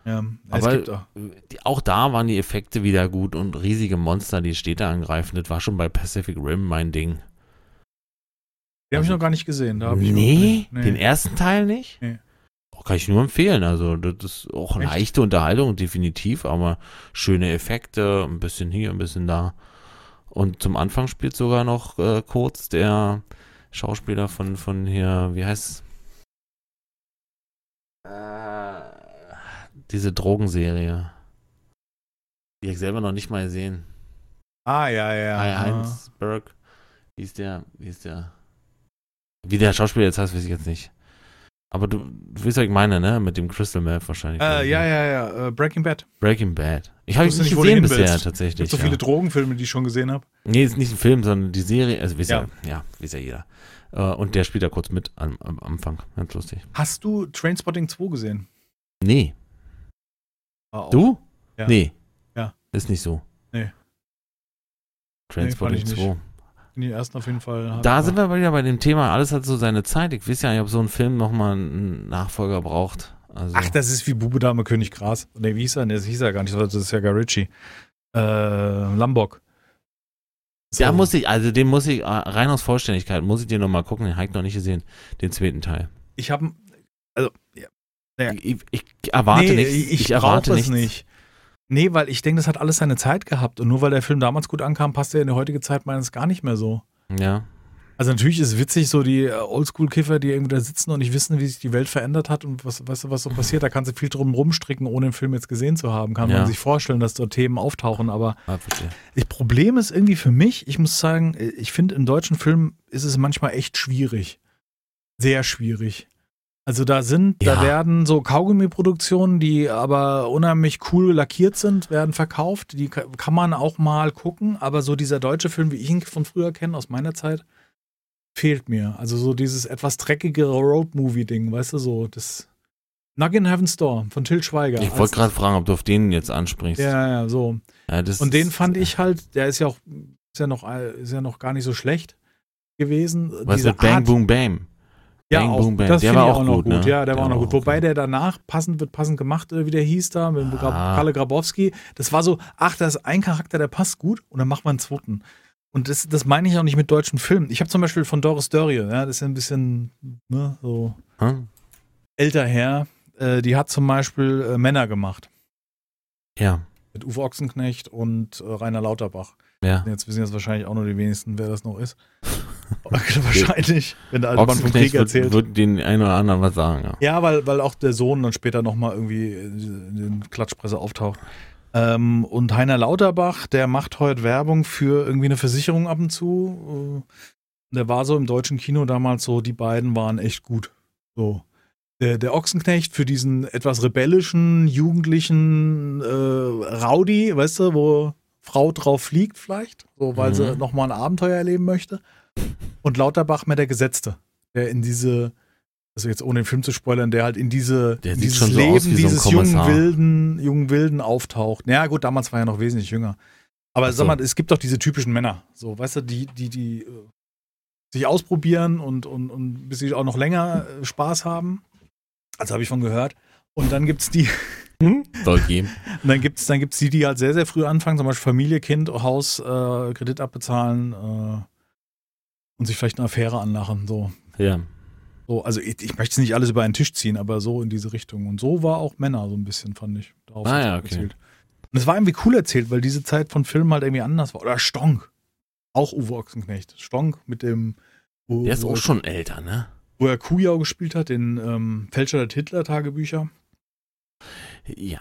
Ja, Aber- auch da waren die Effekte wieder gut und riesige Monster, die Städte angreifen. Das war schon bei Pacific Rim mein Ding. Die habe ich also- noch gar nicht gesehen. Da nee, nicht- den ersten Teil nicht? Nee. Oh, kann ich nur empfehlen. Also, das ist auch eine Echt? leichte Unterhaltung, definitiv, aber schöne Effekte, ein bisschen hier, ein bisschen da. Und zum Anfang spielt sogar noch äh, kurz der Schauspieler von, von hier, wie heißt äh, diese Drogenserie. Die ich selber noch nicht mal gesehen. Ah, ja, ja. Hi- Heinz Berg. Wie ist der? Wie ist der? Wie der Schauspieler jetzt heißt, weiß ich jetzt nicht. Aber du, du weißt, was ich meine, ne? Mit dem Crystal Meth wahrscheinlich. Äh, ja, ja, ja. Äh, Breaking Bad. Breaking Bad. Ich habe ihn wusste nicht gesehen bisher willst. tatsächlich. Gibt so ja. viele Drogenfilme, die ich schon gesehen habe. Nee, ist nicht ein Film, sondern die Serie. Also, weiß ja, Ja. ja, weiß ja jeder. Äh, und der spielt da kurz mit am, am Anfang. Ganz lustig. Hast du Trainspotting 2 gesehen? Nee. Auch- Du? Ja. Nee. Ja. Ist nicht so. Nee. Transporting Nee, fand ich 2. In den ersten auf jeden Fall. Da sind wir aber wieder bei dem Thema, alles hat so seine Zeit. Ich weiß ja nicht, ob so ein Film nochmal einen Nachfolger braucht. Also, Ach, das ist wie Bube Dame König Gras. Nee, wie hieß er? Nee, das hieß er gar nicht. Das ist ja Guy Ritchie. Äh, Lombok. da So. muss ich, also den muss ich, äh, rein aus Vollständigkeit, muss ich dir nochmal gucken, den habe ich noch nicht gesehen, den zweiten Teil. Ich habe. Also, ja. Ja. Ich, ich, erwarte nee, nichts. ich, Ich, erwarte es nichts. nicht. Nee, weil ich denke, das hat alles seine Zeit gehabt. Und nur weil der Film damals gut ankam, passt er in die heutige Zeit meines gar nicht mehr so. Ja. Also natürlich ist es witzig, so die äh, Oldschool-Kiffer, die irgendwie da sitzen und nicht wissen, wie sich die Welt verändert hat und was, weißt du, was so passiert. Da kannst du viel drum rumstricken, ohne den Film jetzt gesehen zu haben. Kann Ja. man sich vorstellen, dass dort Themen auftauchen. Aber Ah, das Problem ist irgendwie für mich, ich muss sagen, ich finde, in deutschen Filmen ist es manchmal echt schwierig. Sehr schwierig. Also da sind, da Ja. werden so Kaugummi-Produktionen, die aber unheimlich cool lackiert sind, werden verkauft. Die ka- kann man auch mal gucken, aber so dieser deutsche Film, wie ich ihn von früher kenne, aus meiner Zeit, fehlt mir. Also so dieses etwas dreckigere Road-Movie-Ding, weißt du, so das Nug in Heaven's Door von Till Schweiger. Ich wollte gerade fragen, ob du auf den jetzt ansprichst. Ja, ja, so. Ja, Und den ist- fand ich halt, der ist ja auch, ist ja noch, ist ja noch gar nicht so schlecht gewesen. Was mit Bang Art- Boom Bam? Ja, Bang, auch, Boom, Bang. das Der war ich auch gut, gut. ne? Ja, der, war auch noch gut. Wobei der danach passend wird passend gemacht, äh, wie der hieß da, mit Ah. Kalle Grabowski. Das war so, ach, da ist ein Charakter, der passt gut und dann macht man einen zweiten. Und das, das meine ich auch nicht mit deutschen Filmen. Ich habe zum Beispiel von Doris Dörrie, ja, das ist ja ein bisschen ne, so Hm? älter her, äh, die hat zum Beispiel äh, Männer gemacht. Ja, Mit Uwe Ochsenknecht und äh, Rainer Lauterbach. ja. Jetzt wissen jetzt wahrscheinlich auch nur die wenigsten, wer das noch ist. Wahrscheinlich, wenn der alte Mann vom Krieg erzählt. wird, wird den einen oder anderen was sagen. Ja. Ja, weil, weil auch der Sohn dann später nochmal irgendwie in den Klatschpresse auftaucht. Ähm, und Heiner Lauterbach, der macht heute Werbung für irgendwie eine Versicherung ab und zu. Äh, Der war so im deutschen Kino damals so, die beiden waren echt gut. So. Der, der Ochsenknecht für diesen etwas rebellischen, jugendlichen äh, Rowdy, weißt du, wo Frau drauf fliegt vielleicht, so weil sie Mhm. nochmal ein Abenteuer erleben möchte. Und Lauterbach mehr der Gesetzte, der in diese, also jetzt ohne den Film zu spoilern, der halt in diese sieht dieses so Leben so dieses jungen Kommissar. Wilden, jungen Wilden auftaucht. Naja, gut, damals war er noch wesentlich jünger. Aber so. sag mal, es gibt doch diese typischen Männer, so, weißt du, die, die, die äh, sich ausprobieren und, und, und bis sie auch noch länger äh, Spaß haben. Also habe ich von gehört. Und dann gibt's die, [laughs] Soll geben. und dann gibt's, dann gibt's die, die halt sehr, sehr früh anfangen, zum Beispiel Familie, Kind, Haus, äh, Kredit abbezahlen äh, und sich vielleicht eine Affäre anlachen. So. Ja. so also ich, ich möchte es nicht alles über einen Tisch ziehen, aber so in diese Richtung. Und so war auch Männer so ein bisschen, fand ich. Darauf Ah ja, okay. erzählt. Und es war irgendwie cool erzählt, weil diese Zeit von Filmen halt irgendwie anders war. Oder Stonk. Auch Uwe Ochsenknecht. Stonk mit dem, wo, Der ist auch schon älter, ne? wo er Kujau gespielt hat, den ähm, Fälscher der Hitler-Tagebücher. Ja.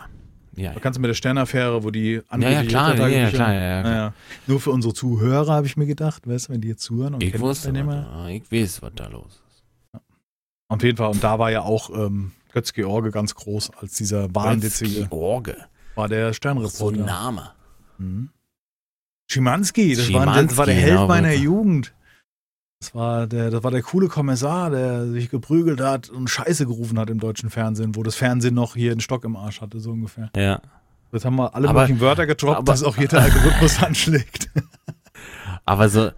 Ja, Da kannst du mit der Sternaffäre, wo die ja, ja klar, ja, ja, klar, ja, ja, klar. Nur für unsere Zuhörer habe ich mir gedacht, weißt du, wenn die jetzt zuhören und Ich wusste, da, ich weiß, was da los ist. Auf jeden Fall, und da war ja auch ähm, Götz George ganz groß, als dieser wahnwitzige, Orge. war der So ein. Name. Mhm. Schimanski, das, war, Schimanski, das war der Held genau, meiner. Jugend. Das war, der, das war der coole Kommissar, der sich geprügelt hat und Scheiße gerufen hat im deutschen Fernsehen, wo das Fernsehen noch hier einen Stock im Arsch hatte, so ungefähr. Ja. Jetzt haben wir alle Aber- möglichen Wörter getroppt, aber- dass auch jeder Algorithmus [laughs] anschlägt. Aber so,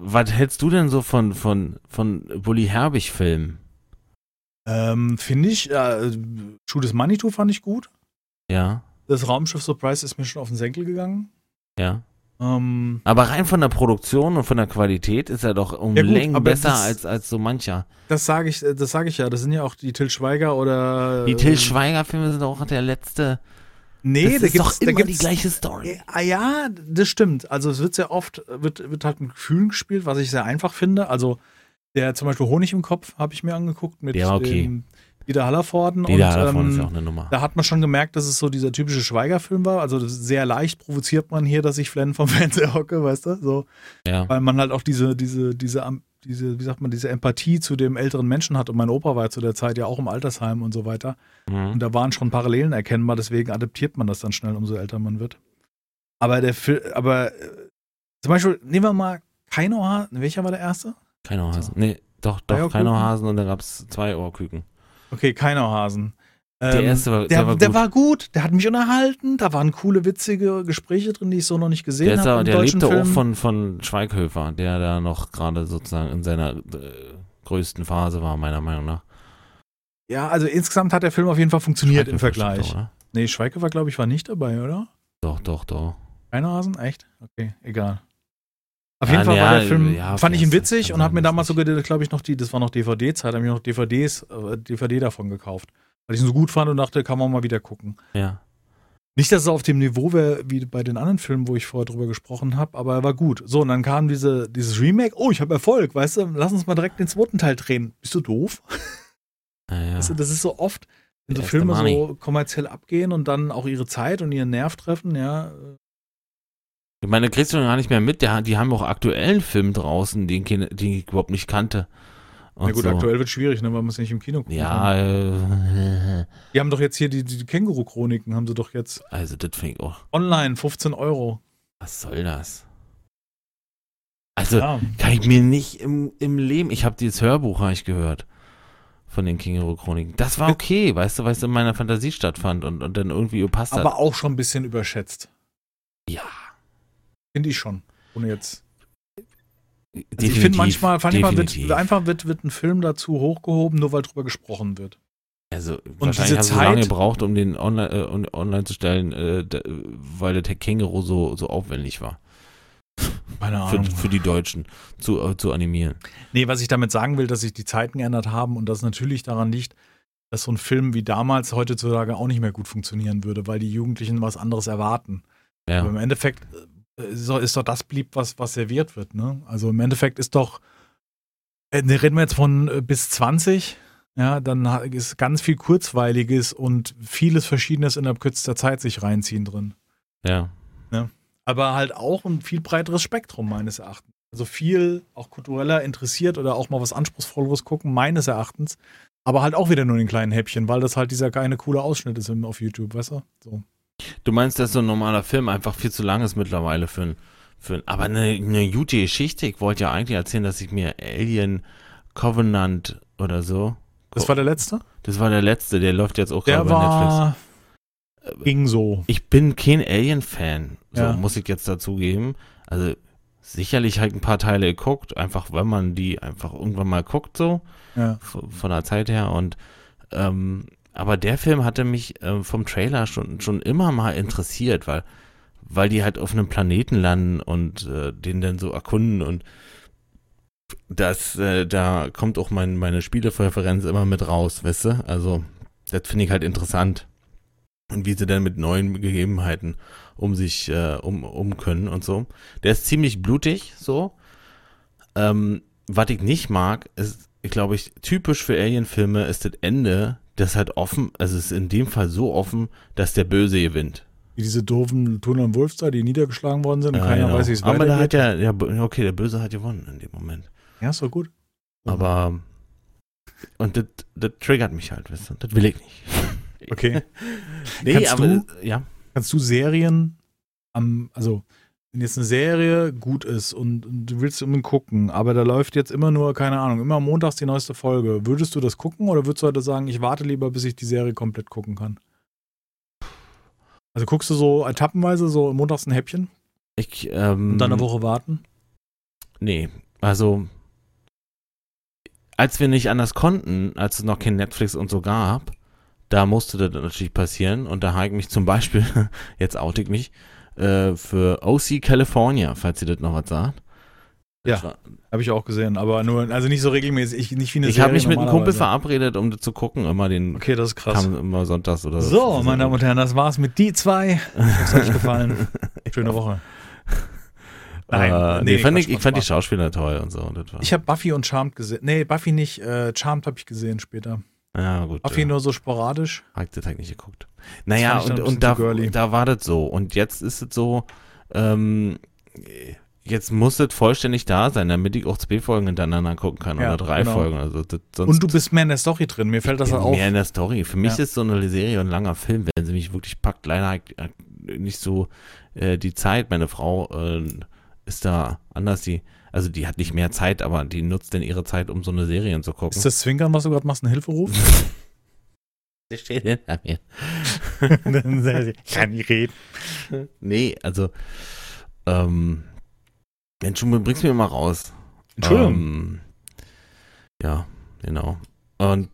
was hältst du denn so von, von, von Bully Herbig-Filmen? ähm, Finde ich, äh, Schuh des Manitou fand ich gut. Ja, Das Raumschiff Surprise ist mir schon auf den Senkel gegangen. ja. Ähm, Aber rein von der Produktion und von der Qualität ist er doch um Ja gut, Längen besser das- als, als so mancher. das sage ich, äh, das sage ich ja. Das sind ja auch die Till Schweiger oder. Die Till äh, Schweiger-Filme sind auch der letzte. Nee, das da ist gibt's, doch da immer die gleiche Story. Ah ja, das stimmt. Also es wird sehr oft, wird, wird halt mit Gefühlen gespielt, was ich sehr einfach finde. Also der zum Beispiel Honig im Kopf habe ich mir angeguckt mit war okay. dem Dieter Hallervorden. Die da und, davon ähm, ist ja auch eine Nummer. da hat man schon gemerkt, dass es so dieser typische Schweigerfilm war. Also sehr leicht provoziert man hier, dass ich Flenn vom [laughs] Fernseher hocke, weißt du? So, Ja. weil man halt auch diese, diese, diese, Am- diese, wie sagt man, diese Empathie zu dem älteren Menschen hat. Und mein Opa war ja zu der Zeit ja auch im Altersheim und so weiter. Mhm. Und da waren schon Parallelen erkennbar, deswegen adaptiert man das dann schnell, umso älter man wird. Aber der Film, aber äh, zum Beispiel, nehmen wir mal Keinohasen. Welcher war der erste? Keinohasen. Nee, doch, doch? Keinohasen und dann gab es zwei Ohrküken. Okay, Keinohasen. Der Ähm, erste war, der, der war gut. der hat mich unterhalten, da waren coole, witzige Gespräche drin, die ich so noch nicht gesehen Der, habe. aber, im der lebte auch Film. von, von Schweighöfer, der da noch gerade sozusagen in seiner äh, größten Phase war, meiner Meinung nach. Ja, also insgesamt hat der Film auf jeden Fall funktioniert im Vergleich. oder? Nee, Schweighöfer, glaube ich, war nicht dabei, oder? Doch, doch, doch. Keinohasen? Echt? Okay, egal. Auf Ja, jeden Fall ja, war der Film, ja, fand ich ihn witzig und habe mir damals sogar, glaube ich, noch die, das war noch DVD-Zeit, habe ich noch DVDs, äh, DVD davon gekauft. Weil ich ihn so gut fand und dachte, kann man mal wieder gucken. Ja. Nicht, dass es auf dem Niveau wäre, wie bei den anderen Filmen, wo ich vorher drüber gesprochen habe, aber er war gut. So, und dann kam diese, dieses Remake, oh, ich habe Erfolg, weißt du, lass uns mal direkt den zweiten Teil drehen. Bist du doof? [laughs] Ja, ja. das ist so oft, wenn so Filme Money. so kommerziell abgehen und dann auch ihre Zeit und ihren Nerv treffen, ja. Ich meine, kriegst du gar nicht mehr mit. Der, die haben auch aktuellen Film draußen, den, den ich überhaupt nicht kannte. Na gut, so. aktuell wird schwierig, ne, weil man es nicht im Kino gucken Ja, äh, Die haben doch jetzt hier die, die Känguru-Chroniken, haben sie doch jetzt also das finde ich auch. online, 15 Euro. Was soll das? Also, Ja. kann ich mir nicht im, im Leben. Ich habe dieses Hörbuch habe ich gehört von den Känguru-Chroniken. Das war okay, weißt du, weil es in meiner Fantasie stattfand und, und dann irgendwie gepasst hat. Aber auch schon ein bisschen überschätzt. ja, Finde ich schon. Ohne jetzt. Also ich finde manchmal, manchmal definitiv. wird, einfach wird, wird ein Film dazu hochgehoben, nur weil drüber gesprochen wird. Also Und wahrscheinlich sie so lange Zeit- gebraucht, um den online, äh, on- online zu stellen, äh, weil der Känguru so, so aufwendig war. Keine Für, für die Deutschen zu, äh, zu animieren. Nee, was ich damit sagen will, dass sich die Zeiten geändert haben und das natürlich daran liegt, dass so ein Film wie damals heutzutage auch nicht mehr gut funktionieren würde, weil die Jugendlichen was anderes erwarten. Ja. Aber im Endeffekt äh, ist doch, ist doch das blieb, was, was serviert wird. Ne? Also im Endeffekt ist doch, äh, ne, reden wir jetzt von äh, bis 20, ja, dann ist ganz viel Kurzweiliges und vieles Verschiedenes innerhalb kürzester Zeit sich reinziehen drin. ja. Aber halt auch ein viel breiteres Spektrum meines Erachtens. Also viel auch kultureller interessiert oder auch mal was Anspruchsvolleres gucken, meines Erachtens. Aber halt auch wieder nur in kleinen Häppchen, weil das halt dieser kleine coole Ausschnitt ist auf YouTube, weißt du? So. Du meinst, dass so ein normaler Film einfach viel zu lang ist mittlerweile für ein, für ein aber eine, eine gute Geschichte. Ich wollte ja eigentlich erzählen, dass ich mir Alien Covenant oder so. Das war der letzte? Das war der letzte, der läuft jetzt auch gerade bei Netflix. war. Ging so. Ich bin kein Alien-Fan, so Ja. muss ich jetzt dazugeben. Also sicherlich halt ein paar Teile geguckt, einfach weil man die einfach irgendwann mal guckt, so Ja. von der Zeit her. Und ähm, aber der Film hatte mich ähm, vom Trailer schon, schon immer mal interessiert, weil, weil die halt auf einem Planeten landen und äh, den dann so erkunden und das, äh, da kommt auch mein, meine Spielepräferenz immer mit raus, weißt du? Also, das finde ich halt interessant. Und wie sie dann mit neuen Gegebenheiten um sich, äh, um, um können und so. Der ist ziemlich blutig, so. Ähm, was ich nicht mag, ist, glaube ich, typisch für Alien-Filme ist das Ende, das halt offen, also es ist in dem Fall so offen, dass der Böse gewinnt. Wie diese doofen Turner und Wolf da, die niedergeschlagen worden sind und Ja, keiner genau. weiß, wie es Aber da hat weitergeht. ja, ja, okay, der Böse hat gewonnen in dem Moment. Ja, ist doch gut. Aber, und das, das triggert mich halt, weißt du, das will ich nicht. Okay. [laughs] Nee, Kannst aber, du- ja. Kannst du Serien am, also wenn jetzt eine Serie gut ist und, und du willst unbedingt gucken, aber da läuft jetzt immer nur, keine Ahnung, immer montags die neueste Folge, würdest du das gucken oder würdest du heute sagen, ich warte lieber, bis ich die Serie komplett gucken kann? Also guckst du so etappenweise, so montags ein Häppchen Ich, ähm, und dann eine Woche warten? Nee, also als wir nicht anders konnten, als es noch kein Netflix und so gab, da musste das natürlich passieren und da habe ich mich zum Beispiel, [laughs] jetzt oute ich mich, äh, für OC California, falls ihr das noch was sagt. Das Ja. Habe ich auch gesehen, aber nur, also nicht so regelmäßig, ich, nicht wie eine Ich habe mich mit einem Kumpel verabredet, um das zu gucken, immer den Okay, das ist krass. kam immer sonntags oder So, meine Damen und Herren, das war's mit die zwei. Es hat euch gefallen. [laughs] Schöne Woche. Nein, Nein, nee, nee, fand ich, ich fand die. Schauspieler toll und so. und Das Ich habe Buffy und Charmed gesehen. Nee, Buffy nicht. Äh, Charmed habe ich gesehen später. Ja, gut. Buffy äh, nur so sporadisch. Hab ich das halt nicht geguckt. Naja, und, und da, da war das so. Und jetzt ist es so, ähm, jetzt muss es vollständig da sein, damit ich auch zwei Folgen hintereinander gucken kann Ja, oder drei genau. Folgen. Also das, Und du bist mehr in der Story drin. Mir fällt das halt auf. mehr in der Story. Für mich Ja. ist so eine Serie ein langer Film, wenn sie mich wirklich packt. Leider nicht so äh, die Zeit. Meine Frau äh, ist da anders. Die, also die hat nicht mehr Zeit, aber die nutzt denn ihre Zeit, um so eine Serie zu gucken. Ist das Zwinkern, was du gerade machst, ein Hilferuf? [laughs] Sie steht hinter mir. [laughs] ich kann nicht reden. Nee, also, ähm, Mensch, du bringst mich mal raus. Entschuldigung. Ähm, ja, genau. Und,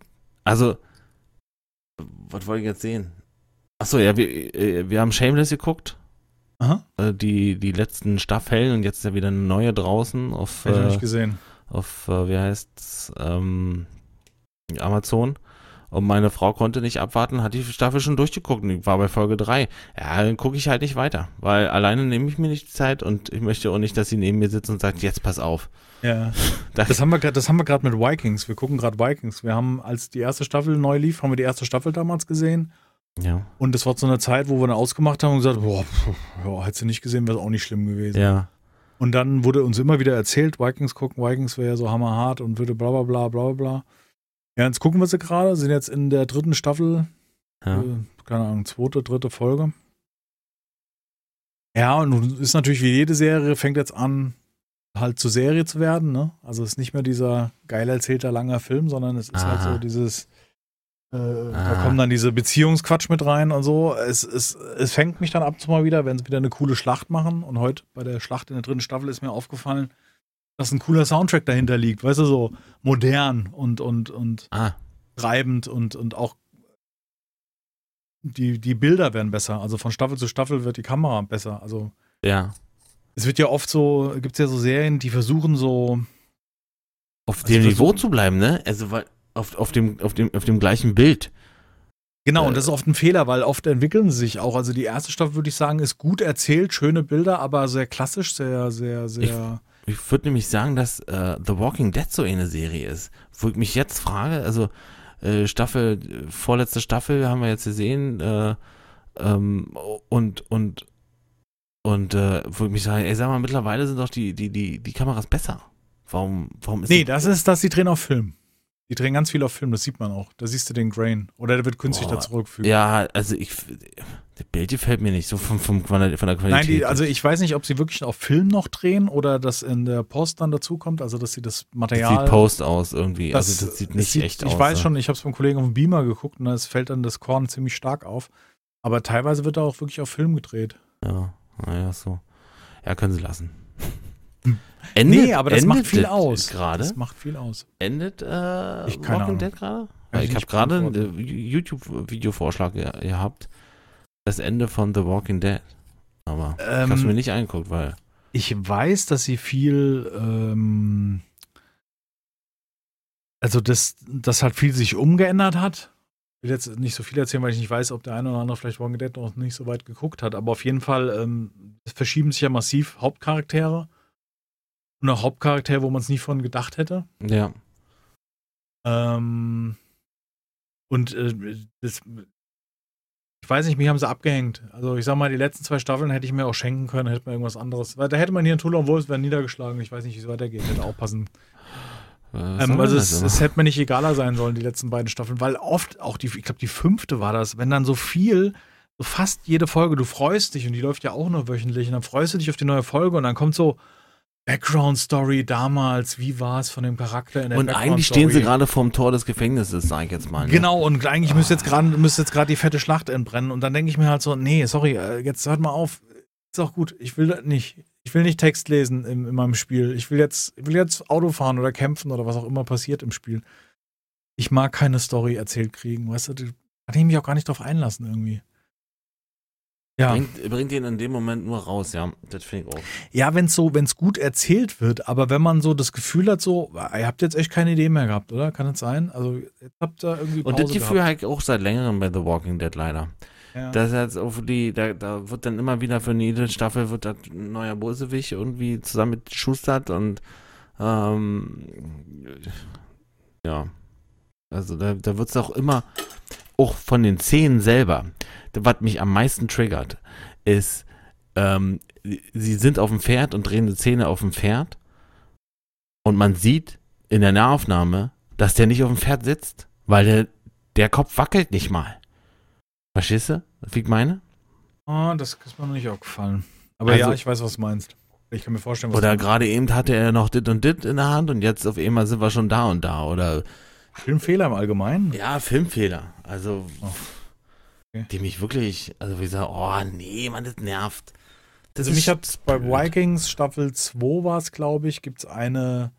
also, was wollte ich jetzt sehen? Achso, ja, wir, äh, wir haben Shameless geguckt, Aha, äh, die, die letzten Staffeln und jetzt ist ja wieder eine neue draußen auf, hab ich noch äh, nicht gesehen. auf äh, wie heißt's, ähm, Amazon. Und meine Frau konnte nicht abwarten, hat die Staffel schon durchgeguckt und war bei Folge 3. Ja, dann gucke ich halt nicht weiter, weil alleine nehme ich mir nicht die Zeit und ich möchte auch nicht, dass sie neben mir sitzt und sagt, jetzt pass auf. Ja. [laughs] Das, Das haben wir grad- das haben wir gerade mit Vikings. Wir gucken gerade Vikings. Wir haben, als die erste Staffel neu lief, haben wir die erste Staffel damals gesehen. Ja, Und das war zu einer Zeit, wo wir dann ausgemacht haben und gesagt, boah, ja, hättest du nicht gesehen, wäre es auch nicht schlimm gewesen. ja. Und dann wurde uns immer wieder erzählt, Vikings gucken, Vikings wäre ja so hammerhart und würde bla bla bla bla bla. Ja, jetzt gucken wir sie gerade, sind jetzt in der dritten Staffel, Ja. äh, keine Ahnung, zweite, dritte Folge. Ja, und nun ist natürlich wie jede Serie, fängt jetzt an, halt zur Serie zu werden, ne? Also es ist nicht mehr dieser geil erzählter langer Film, sondern es ist halt Aha. so dieses, äh, da Ah. kommen dann diese Beziehungsquatsch mit rein und so. Es, es, es fängt mich dann ab und zu mal wieder, wenn sie wieder eine coole Schlacht machen. Und heute bei der Schlacht in der dritten Staffel ist mir aufgefallen, dass ein cooler Soundtrack dahinter liegt, weißt du, so modern und, und, und Ah, treibend und, und auch die, die Bilder werden besser. Also von Staffel zu Staffel wird die Kamera besser. Also ja. es wird ja oft so, gibt es ja so Serien, die versuchen so, Auf Also dem ich Niveau zu bleiben, ne? Also weil auf, auf, dem, auf, dem, auf dem gleichen Bild. genau, Äh. und das ist oft ein Fehler, weil oft entwickeln sie sich auch. Also die erste Staffel, würde ich sagen, ist gut erzählt, schöne Bilder, aber sehr klassisch, sehr, sehr, sehr. Ich würde nämlich sagen, dass äh, The Walking Dead so eine Serie ist. Wo ich mich jetzt frage, also äh, Staffel, vorletzte Staffel haben wir jetzt gesehen, äh, ähm, und, und, und äh, wo ich mich sage, ey, sag mal, mittlerweile sind doch die, die, die, die Kameras besser. Warum, warum ist nee, das ist das, die drehen auf Film. Die drehen ganz viel auf Film, das sieht man auch. Da siehst du den Grain. Oder der wird künstlich Boah, da zurückfügen. Ja, also ich, der Bild gefällt mir nicht so vom, vom, von, der, Qualität. Nein, die, also ich weiß nicht, ob sie wirklich auf Film noch drehen oder das in der Post dann dazukommt, also dass sie das das Material. sieht Post aus irgendwie. das, also das sieht nicht echt ich aus. Ich weiß ne? schon, ich habe es beim Kollegen auf dem Beamer geguckt und es fällt dann das Korn ziemlich stark auf. Aber teilweise wird da auch wirklich auf Film gedreht. Ja, naja, so. Ja, können sie lassen. Endet, nee, aber das macht viel das aus. Gerade? Das macht viel aus. Endet äh, Ich- Walking Ahnung. Dead gerade? Weil ich ich habe gerade einen äh, YouTube-Videovorschlag ge gehabt. Das Ende von The Walking Dead. Aber ich habe es mir Ähm, nicht angeguckt, weil. ich weiß, dass sie viel, ähm, also dass, dass halt viel sich umgeändert hat. Ich will jetzt nicht so viel erzählen, weil ich nicht weiß, ob der eine oder andere vielleicht Walking Dead noch nicht so weit geguckt hat. Aber auf jeden Fall ähm, verschieben sich ja massiv Hauptcharaktere. Und auch Hauptcharaktere, wo man es nie von gedacht hätte. Ja. Ähm, und äh, das, ich weiß nicht, mich haben sie abgehängt. Also ich sag mal, die letzten zwei Staffeln hätte ich mir auch schenken können, hätte man irgendwas anderes. Weil da hätte man hier in Tuller und Wolfsburg niedergeschlagen. Ich weiß nicht, wie es weitergeht. Hätte aufpassen. Was Ähm, also es, es hätte mir nicht egaler sein sollen, die letzten beiden Staffeln, weil oft, auch die, ich glaube, die fünfte war das, wenn dann so viel, so fast jede Folge, du freust dich und die läuft ja auch nur wöchentlich und dann freust du dich auf die neue Folge und dann kommt so Background-Story damals, wie war es von dem Charakter in der Und eigentlich stehen sie gerade vorm Tor des Gefängnisses, sag ich jetzt mal. Ne? Genau, und eigentlich müsste jetzt gerade müsste jetzt gerade die fette Schlacht entbrennen. Und dann denke ich mir halt so, nee, sorry, äh, jetzt hört mal auf. Ist auch gut. Ich will nicht. Ich will nicht Text lesen im, in meinem Spiel. Ich will jetzt, ich will jetzt Auto fahren oder kämpfen oder was auch immer passiert im Spiel. Ich mag keine Story erzählt kriegen, weißt du? Da kann ich mich auch gar nicht drauf einlassen irgendwie. Ja, Bringt, bringt ihn in dem Moment nur raus, ja. Das finde ich auch. ja wenn es so, wenn es gut erzählt wird, aber wenn man so das Gefühl hat, so, ihr habt jetzt echt keine Idee mehr gehabt, oder? Kann das sein? Also, jetzt habt ihr irgendwie Pause Und das Gefühl habe ich auch seit längerem bei The Walking Dead leider. Ja. Das jetzt auch die, da, da wird dann immer wieder für jede Staffel wird da ein neuer Bösewicht irgendwie zusammen mit Schustert und ähm, ja. Also da, da wird es auch immer, auch von den Szenen selber, was mich am meisten triggert, ist, ähm, sie sind auf dem Pferd und drehen die Szene auf dem Pferd und man sieht in der Nahaufnahme, dass der nicht auf dem Pferd sitzt, weil der, der Kopf wackelt nicht mal. Verstehst du, wie ich meine? Ah, das ist mir noch nicht aufgefallen. Aber Also- ja, ich weiß, was du meinst. Ich kann mir vorstellen, was Oder gerade eben hatte er noch dit und dit in der Hand und jetzt auf einmal sind wir schon da und da. Oder Filmfehler im Allgemeinen. ja, Filmfehler. Also, Oh. Okay. die mich wirklich, also wie gesagt, oh nee, man, das nervt. Das Also mich hat bei. Vikings Staffel 2 war es, glaube ich, gibt es eine,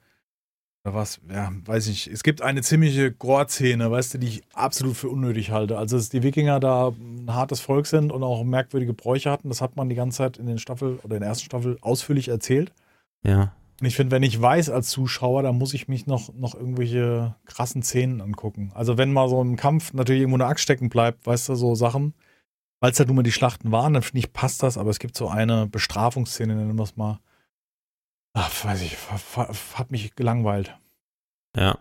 oder was, ja, weiß ich, es gibt eine ziemliche Gore-Szene, weißt du, die ich absolut für unnötig halte. Also, dass die Wikinger da ein hartes Volk sind und auch merkwürdige Bräuche hatten, das hat man die ganze Zeit in den Staffel oder in der ersten Staffel ausführlich erzählt. Ja, Und ich finde, wenn ich weiß als Zuschauer, dann muss ich mich noch, noch irgendwelche krassen Szenen angucken. Also wenn mal so ein Kampf natürlich irgendwo eine Axt stecken bleibt, weißt du, so Sachen, weil es halt nun mal die Schlachten waren, dann finde ich, passt das, aber es gibt so eine Bestrafungsszene, nennen wir es mal. Ach, weiß ich, hat mich gelangweilt. ja.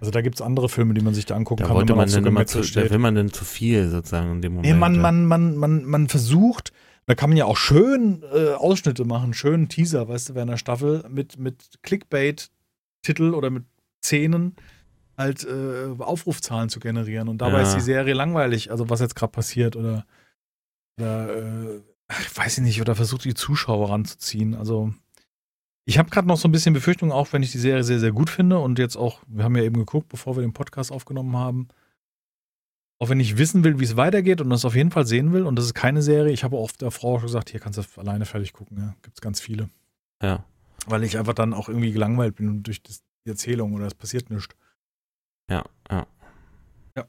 Also da gibt es andere Filme, die man sich da angucken Da kann, wenn man man so zu, da will man dann zu viel sozusagen in dem Moment. Nee, man, ja. man, man, man, man versucht, Da kann man ja auch schön äh, Ausschnitte machen, schönen Teaser, weißt du, während der Staffel mit, mit Clickbait-Titel oder mit Szenen halt äh, Aufrufzahlen zu generieren. Und dabei Ja. ist die Serie langweilig, also was jetzt gerade passiert oder, oder äh, ach, weiß ich nicht, oder versucht die Zuschauer ranzuziehen. Also ich habe gerade noch so ein bisschen Befürchtung, auch wenn ich die Serie sehr, sehr gut finde und jetzt auch, wir haben ja eben geguckt, bevor wir den Podcast aufgenommen haben, auch wenn ich wissen will, wie es weitergeht und das auf jeden Fall sehen will, und das ist keine Serie, ich habe auch der Frau schon gesagt, hier kannst du alleine fertig gucken, ja, gibt es ganz viele. Ja. Weil ich einfach dann auch irgendwie gelangweilt bin durch das, die Erzählung oder es passiert nichts. Ja, ja. Ja.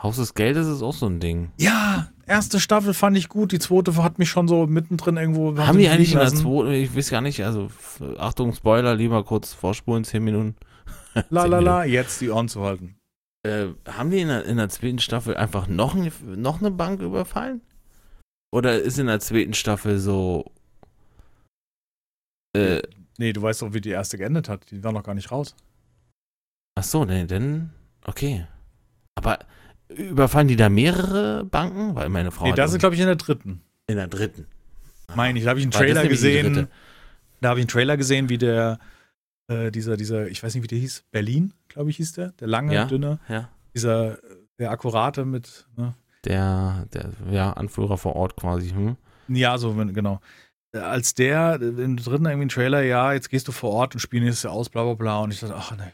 Haus des Geldes ist auch so ein Ding. Ja, erste Staffel fand ich gut, die zweite hat mich schon so mittendrin irgendwo. Haben die eigentlich in der zweiten, ich weiß gar nicht, also Achtung, Spoiler, lieber kurz vorspulen, 10 Minuten. [laughs] La la la, jetzt die Ohren zu halten. Äh, haben die in der, in der zweiten Staffel einfach noch, ein, noch eine Bank überfallen? Oder ist in der zweiten Staffel so. Äh, Nee, du weißt doch, wie die erste geendet hat. Die war noch gar nicht raus. ach so, nee, dann. Okay. Aber überfallen die da mehrere Banken? Weil meine Frau. Nee, das ist, glaube ich, in der dritten. in der dritten. Meine ich, da habe ich einen Trailer gesehen. Da habe ich einen Trailer gesehen, wie der, äh, dieser, dieser, ich weiß nicht, wie der hieß, Berlin, glaube ich, hieß der. Der lange, Ja. dünne, Ja. dieser, äh, der akkurate mit, ne? Der, der, ja, Anführer vor Ort quasi. Hm? Ja, so, genau. Äh, Als der, im dritten irgendwie ein Trailer, ja, jetzt gehst du vor Ort und spielst aus, bla bla bla. Und ich dachte, ach ne.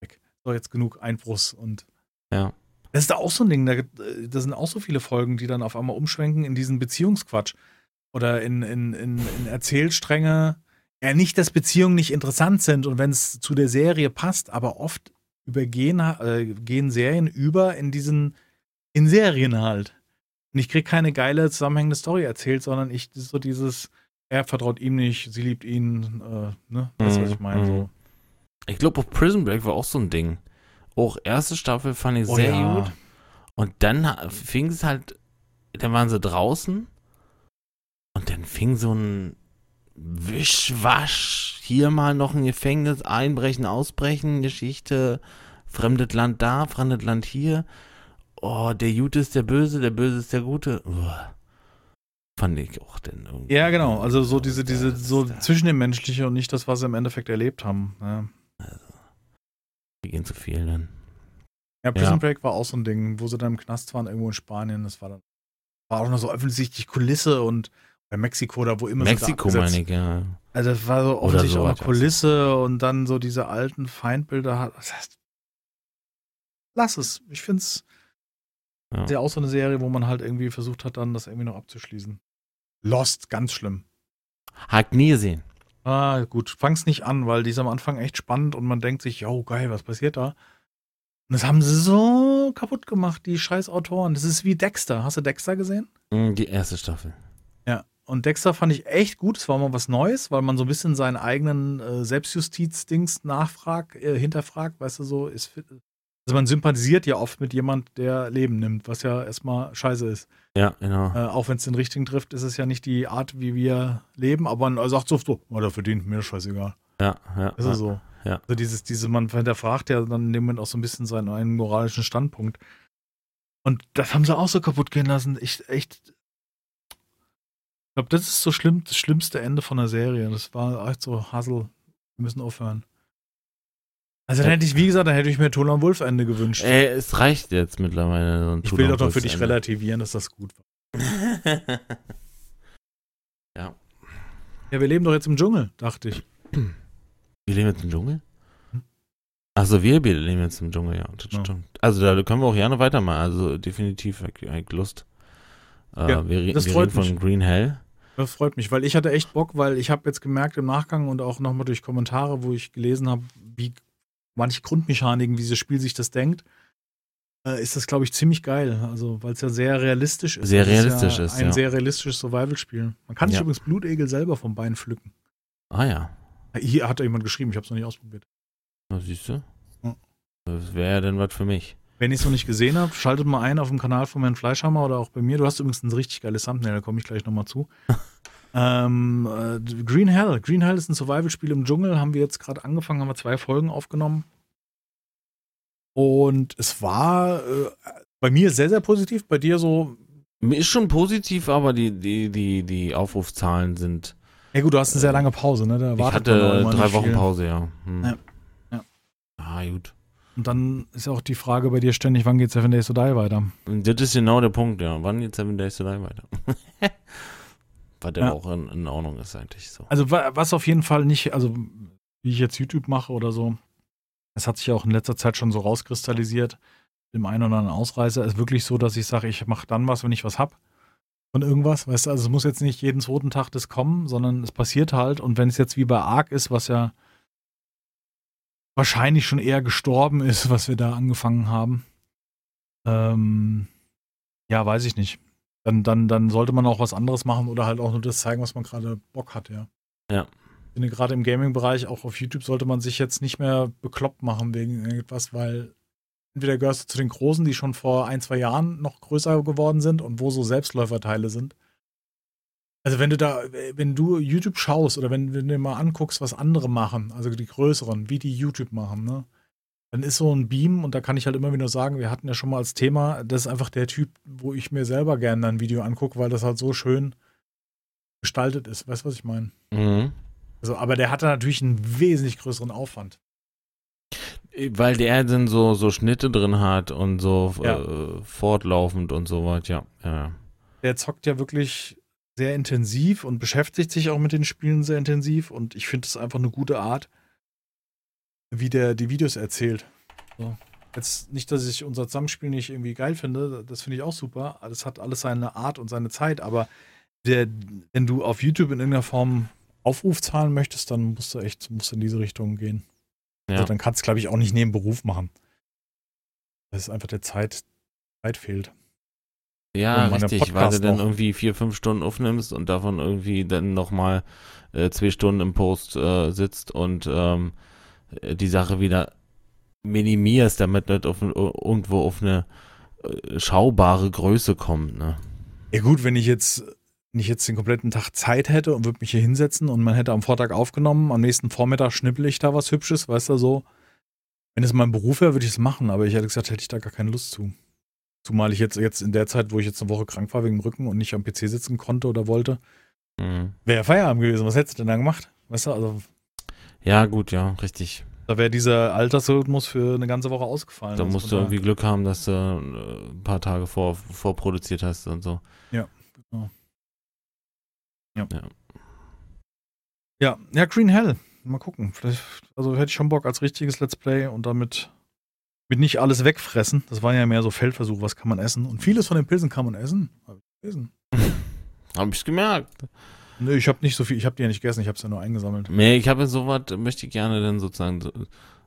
Weg. So, jetzt genug Einbruchs und. Ja. Das ist da auch so ein Ding, da, da sind auch so viele Folgen, die dann auf einmal umschwenken in diesen Beziehungsquatsch. Oder in, in, in, in Erzählstränge. Ja, nicht, dass Beziehungen nicht interessant sind und wenn es zu der Serie passt, aber oft übergehen äh, gehen Serien über in diesen, in Serien halt. Und ich krieg keine geile zusammenhängende Story erzählt, sondern ich das so dieses, er vertraut ihm nicht, sie liebt ihn, äh, ne? Weißt du, was ich meine? Mhm, So. Ich glaube, auch Prison Break war auch so ein Ding. Auch erste Staffel fand ich Oh sehr ja. gut. Und dann fing es halt, dann waren sie draußen und dann fing so ein Wischwasch, hier mal noch ein Gefängnis, einbrechen, ausbrechen, Geschichte, fremdes Land da, fremdes Land hier. Oh, der Gute ist der Böse, der Böse ist der Gute. Uah. Fand ich auch denn irgendwie. Ja, genau. Also so diese, diese, so zwischen dem Menschliche und nicht das, was sie im Endeffekt erlebt haben. Ja, Die gehen zu viel dann. ja Prison Ja. Break war auch so ein Ding, wo sie dann im Knast waren, irgendwo in Spanien. Das war dann war auch noch so offensichtlich Kulisse und bei Mexiko, da wo immer Mexiko da meine ich, ja. Also das war so Oder offensichtlich so auch etwas. Kulisse und dann so diese alten Feindbilder hat. Das heißt, lass es. Ich finde es Ja. ja auch so eine Serie, wo man halt irgendwie versucht hat, dann das irgendwie noch abzuschließen. Lost, ganz schlimm. Hat nie gesehen. Ah, gut, fang's nicht an, weil die ist am Anfang echt spannend und man denkt sich, yo, geil, was passiert da? Und das haben sie so kaputt gemacht, die scheiß Autoren. Das ist wie Dexter. Hast du Dexter gesehen? Mm, Die erste Staffel. Und Dexter fand ich echt gut. Es war mal was Neues, weil man so ein bisschen seinen eigenen äh, Selbstjustiz-Dings nachfragt, äh, hinterfragt, weißt du, so ist. Also man sympathisiert ja oft mit jemand, der Leben nimmt, was ja erstmal scheiße ist. Ja, genau. Äh, auch wenn es den richtigen trifft, ist es ja nicht die Art, wie wir leben, aber man sagt so, so oh, der verdient mir scheißegal. Ja, ja. Ist ja. so. ja. Also dieses, diese, man hinterfragt ja dann in dem Moment auch so ein bisschen seinen eigenen moralischen Standpunkt. Und das haben sie auch so kaputt gehen lassen. Ich echt. Ich glaube, das ist so schlimm, das schlimmste Ende von der Serie. Das war echt so Hassel. Wir müssen aufhören. Also dann hätte ich, wie gesagt, dann hätte ich mir Tola und Wolf Ende gewünscht. Ey, es reicht jetzt mittlerweile. So ich will doch noch für dich relativieren, dass das gut war. [laughs] ja. Ja, wir leben doch jetzt im Dschungel, dachte ich. Wir leben jetzt im Dschungel? Hm? Achso, wir leben jetzt im Dschungel, ja. Das Ja. stimmt. Also da können wir auch gerne weitermachen. Also definitiv ich, ich Lust. Äh, Ja, wir das wir freut reden von mich. Green Hell. Das freut mich, weil ich hatte echt Bock, weil ich habe jetzt gemerkt im Nachgang und auch nochmal durch Kommentare, wo ich gelesen habe, wie manche Grundmechaniken, wie dieses Spiel sich das denkt, äh, ist das, glaube ich, ziemlich geil. Also, weil es ja sehr realistisch ist. Sehr realistisch ja ist, Ein ja. sehr realistisches Survival-Spiel. Man kann sich Ja. übrigens Blutegel selber vom Bein pflücken. Ah ja. Hier hat da jemand geschrieben, ich habe es noch nicht ausprobiert. Na, siehst du? Das wäre ja dann was für mich. Wenn ich es noch nicht gesehen habe, schaltet mal ein auf dem Kanal von Herrn Fleischhammer oder auch bei mir. Du hast übrigens ein richtig geiles Thumbnail, da komme ich gleich nochmal zu. [laughs] ähm, äh, Green Hell. Green Hell ist ein Survival-Spiel im Dschungel. Haben wir jetzt gerade angefangen, haben wir zwei Folgen aufgenommen. Und es war äh, bei mir sehr, sehr positiv. Bei dir so Mir ist schon positiv, aber die, die, die, die Aufrufzahlen sind. Ja gut, du hast eine sehr lange Pause, ne? Da Ich hatte drei Wochen viel. Pause, ja. Hm. Ja. Ja. Ah, gut. Und dann ist auch die Frage bei dir ständig, wann geht Seven Days to Die weiter? Das ist genau der Punkt, ja. Wann geht Seven Days to Die weiter? [laughs] Was ja Ja. auch in, in Ordnung ist eigentlich so. Also wa- was auf jeden Fall nicht, also wie ich jetzt YouTube mache oder so, es hat sich ja auch in letzter Zeit schon so rauskristallisiert, dem einen oder anderen Ausreißer, ist wirklich so, dass ich sage, ich mache dann was, wenn ich was hab von irgendwas, weißt du, also es muss jetzt nicht jeden zweiten Tag das kommen, sondern es passiert halt und wenn es jetzt wie bei Ark ist, was ja wahrscheinlich schon eher gestorben ist, was wir da angefangen haben, ähm, ja, weiß ich nicht. Dann, dann, dann sollte man auch was anderes machen oder halt auch nur das zeigen, was man gerade Bock hat, ja. Ja. Ich finde, gerade im Gaming-Bereich, auch auf YouTube, sollte man sich jetzt nicht mehr bekloppt machen wegen irgendetwas, weil entweder gehörst du zu den Großen, die schon vor ein, zwei Jahren noch größer geworden sind und wo so Selbstläuferteile sind. Also wenn du da, wenn du YouTube schaust oder wenn, wenn du dir mal anguckst, was andere machen, also die größeren, wie die YouTube machen, ne? Dann ist so ein Beam, und da kann ich halt immer wieder sagen, wir hatten ja schon mal als Thema, das ist einfach der Typ, wo ich mir selber gerne ein Video angucke, weil das halt so schön gestaltet ist. Weißt du, was ich meine? Mhm. Also, aber der hatte natürlich einen wesentlich größeren Aufwand. Weil der dann so, so Schnitte drin hat und so Ja. äh, fortlaufend und so was, ja. ja. ja. Der zockt ja wirklich sehr intensiv und beschäftigt sich auch mit den Spielen sehr intensiv und ich finde es einfach eine gute Art, wie der die Videos erzählt. So. Jetzt nicht, dass ich unser Zusammenspiel nicht irgendwie geil finde, das finde ich auch super. Das hat alles seine Art und seine Zeit, aber der, wenn du auf YouTube in irgendeiner Form Aufruf zahlen möchtest, dann musst du echt musst du in diese Richtung gehen. ja. Also dann kannst du, glaube ich, auch nicht neben Beruf machen. Das ist einfach der Zeit, Zeit fehlt. Ja, richtig, weil du dann irgendwie vier, fünf Stunden aufnimmst und davon irgendwie dann nochmal äh, zwei Stunden im Post äh, sitzt und ähm, äh, die Sache wieder minimierst, damit nicht auf, ein- irgendwo auf eine äh, schaubare Größe kommt, ne? Ja gut, wenn ich jetzt wenn ich jetzt den kompletten Tag Zeit hätte und würde mich hier hinsetzen und man hätte am Vortag aufgenommen, am nächsten Vormittag schnippel ich da was Hübsches, weißt du, so. Wenn es mein Beruf wäre, würde ich es machen, aber ich hätte gesagt, hätte ich da gar keine Lust zu. Zumal ich jetzt, jetzt in der Zeit, wo ich jetzt eine Woche krank war wegen dem Rücken und nicht am PC sitzen konnte oder wollte, Mhm. wäre Feierabend gewesen. Was hättest du denn da gemacht? Weißt du, also Ja, gut, ja, richtig. da wäre dieser Altersrhythmus für eine ganze Woche ausgefallen. Da Also musst du irgendwie Glück haben, dass du äh, ein paar Tage vor, vorproduziert hast und so. Ja, ja, Green Hell. Mal gucken. Vielleicht, also hätte ich schon Bock als richtiges Let's Play und damit mit nicht alles wegfressen. Das war ja mehr so Feldversuch, was kann man essen. Und vieles von den Pilzen kann man essen. Hab ich gelesen. [laughs] Hab ich's gemerkt. Nö, ich habe nicht so viel, ich habe die ja nicht gegessen, ich habe es ja nur eingesammelt. Nee, ich habe sowas, möchte ich gerne dann sozusagen so,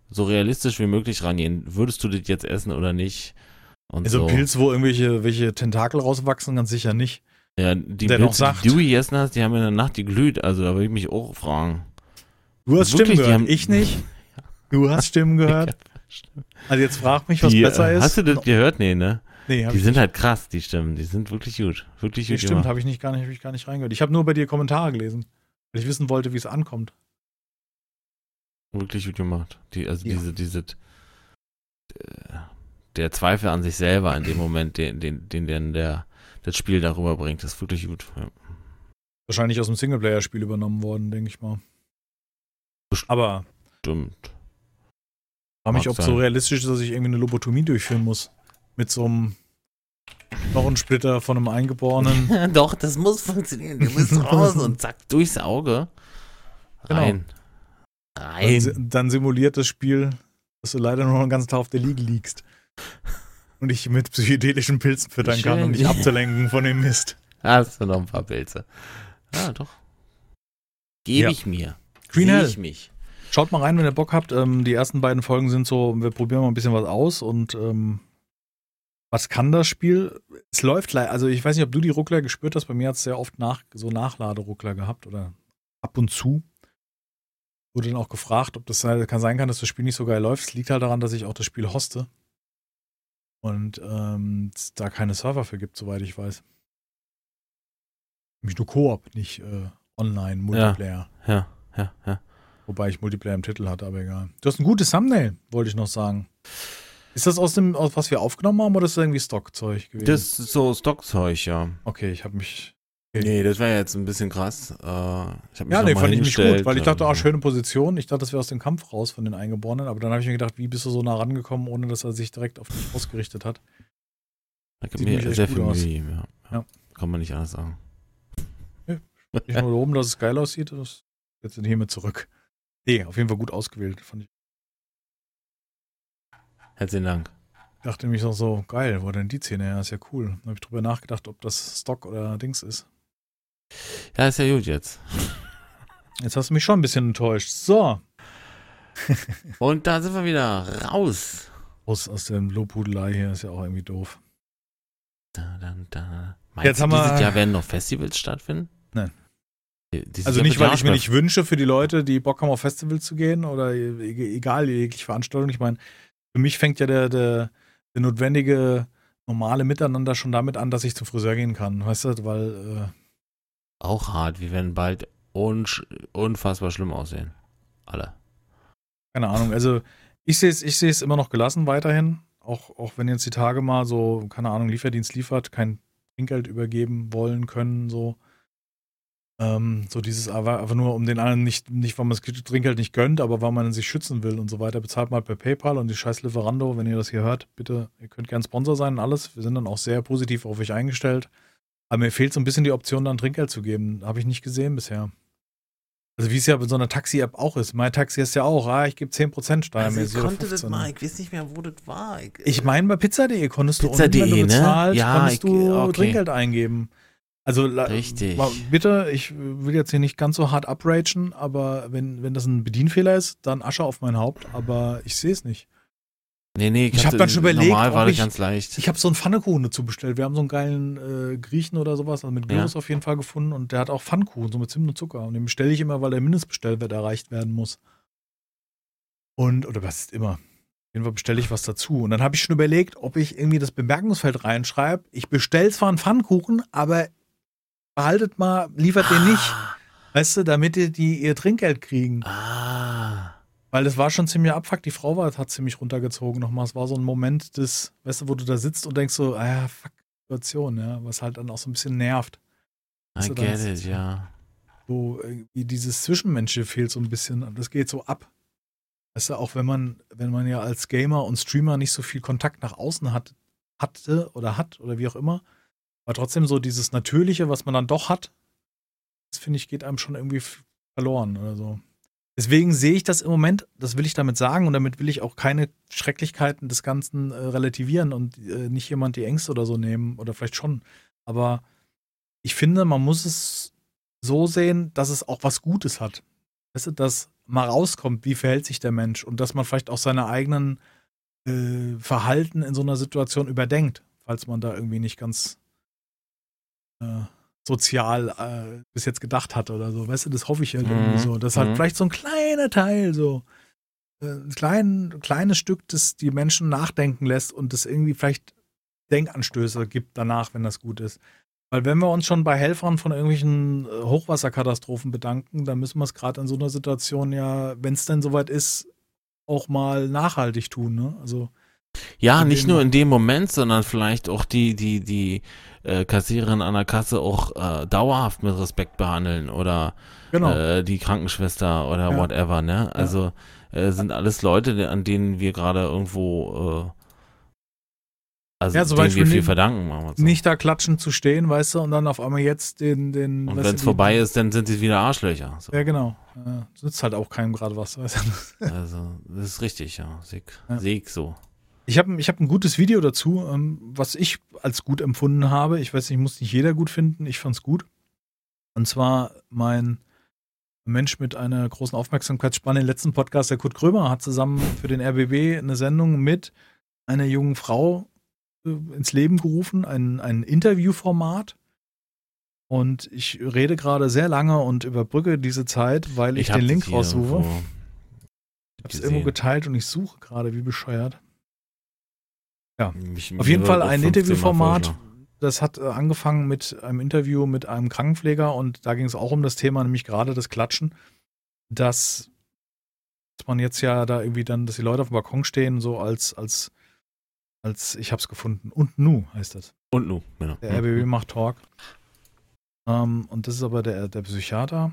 so realistisch wie möglich rangehen. Würdest du das jetzt essen oder nicht? Und Also so. Pilz, wo irgendwelche welche Tentakel rauswachsen, ganz sicher nicht. Ja, die der Pilze, sagt- die du gegessen hast, die haben in der Nacht geglüht. Also da würde ich mich auch fragen. Du hast Wirklich, Stimmen gehört, haben- ich nicht. [laughs] Du hast Stimmen gehört. Also jetzt frag mich, was Die, besser äh, ist. Hast du das gehört? Nee, ne? Nee, Die sind nicht. halt krass, die Stimmen. Die sind wirklich gut. Wirklich Nee, gut stimmt, habe ich nicht gar nicht, hab ich gar nicht reingehört. Ich habe nur bei dir Kommentare gelesen, weil ich wissen wollte, wie es ankommt. Wirklich gut gemacht. Die, also Ja. diese, diese, äh, der Zweifel an sich selber in dem Moment, den, den, den, den der, das Spiel darüber bringt, ist wirklich gut. Ja. Wahrscheinlich aus dem Singleplayer-Spiel übernommen worden, denke ich mal. Aber Stimmt. Frage mich, ob es sein. so realistisch ist, dass ich irgendwie eine Lobotomie durchführen muss. Mit so einem Knochensplitter von einem Eingeborenen. [laughs] Doch, das muss funktionieren. Du musst raus und zack, durchs Auge. Genau. Rein. Dann, Rein. si- dann simuliert das Spiel, dass du leider nur noch den ganzen Tag auf der Liege liegst. Und ich mit psychedelischen Pilzen füttern kann, um Schön. dich abzulenken von dem Mist. Hast du noch ein paar Pilze? Ja, doch. Gebe Ja. ich mir. Green Hell. ich mich. Schaut mal rein, wenn ihr Bock habt. Ähm, die ersten beiden Folgen sind so, wir probieren mal ein bisschen was aus und ähm, was kann das Spiel? Es läuft leider, also ich weiß nicht, ob du die Ruckler gespürt hast, bei mir hat es sehr oft nach, so Nachladeruckler gehabt oder ab und zu. Wurde dann auch gefragt, ob das sein kann, dass das Spiel nicht so geil läuft. Es liegt halt daran, dass ich auch das Spiel hoste. Und ähm, es da keine Server für gibt, soweit ich weiß. Nämlich nur Koop, nicht äh, online, Multiplayer. Ja, ja, ja. Wobei ich Multiplayer im Titel hatte, aber egal. Du hast ein gutes Thumbnail, wollte ich noch sagen. Ist das aus dem, aus was wir aufgenommen haben, oder ist das irgendwie Stockzeug gewesen? Das ist so Stockzeug, ja. okay, ich habe mich. Nee, das wäre jetzt ein bisschen krass. Äh, ich hab mich Ja, nee, fand ich mich gut, weil ich dachte, ah, und- schöne Position. Ich dachte, das wäre aus dem Kampf raus von den Eingeborenen, aber dann habe ich mir gedacht, wie bist du so nah rangekommen, ohne dass er sich direkt auf dich ausgerichtet hat? Da gibt mir sehr viel aus. Mühe. Ja. Ja. Ja. Kann man nicht anders sagen. Nicht nur [laughs] oben, dass es geil aussieht, das jetzt sind hiermit zurück. Nee, auf jeden Fall gut ausgewählt, fand ich. Herzlichen Dank. Dachte mich auch so, geil, wo denn die Zähne her? Ist ja cool. Dann habe ich drüber nachgedacht, ob das Stock oder Dings ist. Ja, ist ja gut jetzt. Jetzt hast du mich schon ein bisschen enttäuscht. So, [laughs] Und da sind wir wieder raus. aus, aus der Lobhudelei hier ist ja auch irgendwie doof. Da, da, da. Meinst Jetzt du, haben wir- dieses Jahr werden noch Festivals stattfinden? Nein. Dieses Also nicht, weil ich mir nicht wünsche für die Leute, die Bock haben, auf Festivals zu gehen oder e- egal, jegliche Veranstaltung. Ich meine, für mich fängt ja der, der, der notwendige normale Miteinander schon damit an, dass ich zum Friseur gehen kann. Weißt du, weil auch hart. Wir werden bald unsch unfassbar schlimm aussehen. Alle. Keine Ahnung. Also ich sehe es ich immer noch gelassen weiterhin. Auch, auch wenn jetzt die Tage mal so, keine Ahnung, Lieferdienst liefert, kein Trinkgeld übergeben wollen können, so. Ähm, so dieses aber einfach nur um den anderen nicht, nicht, weil man das Trinkgeld nicht gönnt, aber weil man sich schützen will und so weiter, bezahlt mal per PayPal und die scheiß Lieferando, wenn ihr das hier hört, bitte, ihr könnt gern Sponsor sein und alles. Wir sind dann auch sehr positiv auf euch eingestellt. Aber mir fehlt so ein bisschen die Option, dann Trinkgeld zu geben. Habe ich nicht gesehen bisher. Also wie es ja bei so einer Taxi-App auch ist. Mein Taxi ist ja auch, ah, ich gebe 10% steuermäßig. oder 15. ich weiß nicht mehr, wo das war. Ich meine, bei pizza.de konntest du Pizza.de, unten, wenn du ne? bezahlst, Ja, konntest ich- du okay. Trinkgeld eingeben. Also Richtig. ma- bitte, ich will jetzt hier nicht ganz so hart upragen, aber wenn, wenn das ein Bedienfehler ist, dann Asche auf mein Haupt, aber ich sehe es nicht. Nee, nee, Ich hab hatte- dann schon überlegt, Normal war das ich- ganz leicht. Ich habe so einen Pfannekuchen dazu bestellt. Wir haben so einen geilen äh, Griechen oder sowas, also mit Ja. Gyros auf jeden Fall gefunden und der hat auch Pfannkuchen, so mit Zimt und Zucker. Und den bestelle ich immer, weil der Mindestbestellwert erreicht werden muss. Und, oder was ist immer? Auf jeden Fall bestelle ich was dazu. Und dann habe ich schon überlegt, ob ich irgendwie das Bemerkungsfeld reinschreibe. Ich bestelle zwar einen Pfannkuchen, aber behaltet mal, liefert den nicht. Weißt du, damit die, die ihr Trinkgeld kriegen. Ah. Weil das war schon ziemlich abfuck. Die Frau war, hat ziemlich runtergezogen nochmal. Es war so ein Moment des, weißt du, wo du da sitzt und denkst so, ah ja, fuck, Situation, ja, was halt dann auch so ein bisschen nervt. I get it, ja. So, irgendwie dieses Zwischenmenschliche fehlt so ein bisschen. Das geht so ab. Weißt du, auch wenn man, wenn man ja als Gamer und Streamer nicht so viel Kontakt nach außen hat, hatte oder hat oder wie auch immer, aber trotzdem so dieses Natürliche, was man dann doch hat, das finde ich, geht einem schon irgendwie verloren oder so. Deswegen sehe ich das im Moment, das will ich damit sagen und damit will ich auch keine Schrecklichkeiten des Ganzen äh, relativieren und äh, nicht jemand die Ängste oder so nehmen oder vielleicht schon. Aber ich finde, man muss es so sehen, dass es auch was Gutes hat. Weißt du, dass mal rauskommt, wie verhält sich der Mensch und dass man vielleicht auch seine eigenen äh, Verhalten in so einer Situation überdenkt, falls man da irgendwie nicht ganz äh, sozial äh, bis jetzt gedacht hat oder so. Weißt du, das hoffe ich halt Mhm. irgendwie so. Das ist halt Mhm. vielleicht so ein kleiner Teil, so äh, ein klein, kleines Stück, das die Menschen nachdenken lässt und das irgendwie vielleicht Denkanstöße gibt danach, wenn das gut ist. Weil wenn wir uns schon bei Helfern von irgendwelchen äh, Hochwasserkatastrophen bedanken, dann müssen wir es gerade in so einer Situation ja, wenn es denn soweit ist, auch mal nachhaltig tun. Ne? Also Ja, In nicht nur in dem Moment, sondern vielleicht auch die, die, die äh, Kassiererin an der Kasse auch äh, dauerhaft mit Respekt behandeln oder genau. äh, die Krankenschwester oder Ja. whatever, ne? Also äh, sind alles Leute, an denen wir gerade irgendwo äh, also Ja, zum denen Beispiel wir viel nicht- verdanken, machen so. nicht da klatschen zu stehen, weißt du, und dann auf einmal jetzt den, den Und wenn es vorbei ist, dann sind sie wieder Arschlöcher. So. Ja, genau. Ja, nützt halt auch keinem gerade was. Weißt du? Also, das ist richtig, ja. Sieg, Ja. Sieg so. Ich habe ich hab ein gutes Video dazu, ähm, was ich als gut empfunden habe. Ich weiß nicht, muss nicht jeder gut finden. Ich fand's gut. Und zwar mein Mensch mit einer großen Aufmerksamkeitsspanne im letzten Podcast, der Kurt Krömer, hat zusammen für den RBB eine Sendung mit einer jungen Frau äh, ins Leben gerufen, ein, ein Interviewformat. Und ich rede gerade sehr lange und überbrücke diese Zeit, weil ich, hab den Link raussuche. Ich habe es irgendwo geteilt und ich suche gerade, wie bescheuert. Mich- Auf jeden Fall ein 15 Mal Interviewformat. Das hat äh, angefangen mit einem Interview mit einem Krankenpfleger und da ging es auch um das Thema, nämlich gerade das Klatschen, dass, dass man jetzt ja da irgendwie dann, dass die Leute auf dem Balkon stehen, so als, als als ich hab's gefunden. Und Nu heißt das. Und nu, genau. Der RBB macht Talk. Ähm, und das ist aber der, der Psychiater.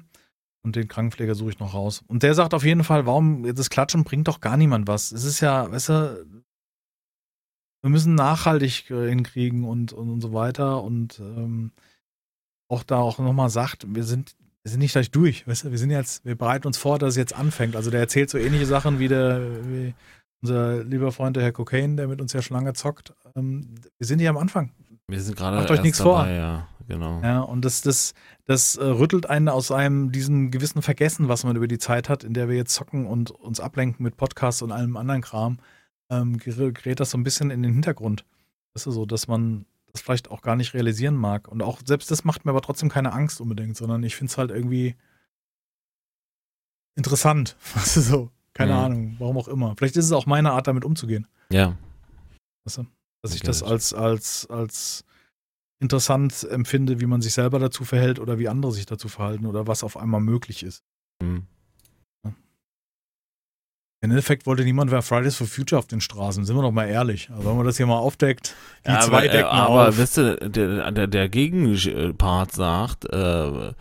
Und den Krankenpfleger suche ich noch raus. Und der sagt auf jeden Fall, warum, das Klatschen bringt doch gar niemand was. Es ist ja, weißt du, wir müssen nachhaltig äh, hinkriegen und, und, und so weiter. Und ähm, auch da auch nochmal sagt, wir sind, wir sind nicht gleich durch, weißt du, wir sind jetzt, wir bereiten uns vor, dass es jetzt anfängt. Also der erzählt so ähnliche Sachen wie der, wie unser lieber Freund, der Herr Cocaine, der mit uns ja schon lange zockt. Ähm, wir sind hier am Anfang. Wir sind gerade Macht euch nichts dabei, vor. ja, genau. Ja, und das, das, das äh, rüttelt einen aus einem diesem gewissen Vergessen, was man über die Zeit hat, in der wir jetzt zocken und uns ablenken mit Podcasts und allem anderen Kram, ähm, ger- gerät das so ein bisschen in den Hintergrund. Das ist so, dass man das vielleicht auch gar nicht realisieren mag. Und auch selbst das macht mir aber trotzdem keine Angst unbedingt, sondern ich finde es halt irgendwie interessant. [laughs] Weißt du so? Keine Mhm. Ahnung, warum auch immer. Vielleicht ist es auch meine Art, damit umzugehen. Ja, Weißt du? Dass ich Okay, das das- als, als, als interessant empfinde, wie man sich selber dazu verhält oder wie andere sich dazu verhalten oder was auf einmal möglich ist. hm. Im Endeffekt wollte niemand mehr Fridays for Future auf den Straßen, sind wir doch mal ehrlich. Also wenn man das hier mal aufdeckt, die Ja, zwei aber, äh, decken aber auf. wisst ihr, der, der, der Gegenpart sagt, äh,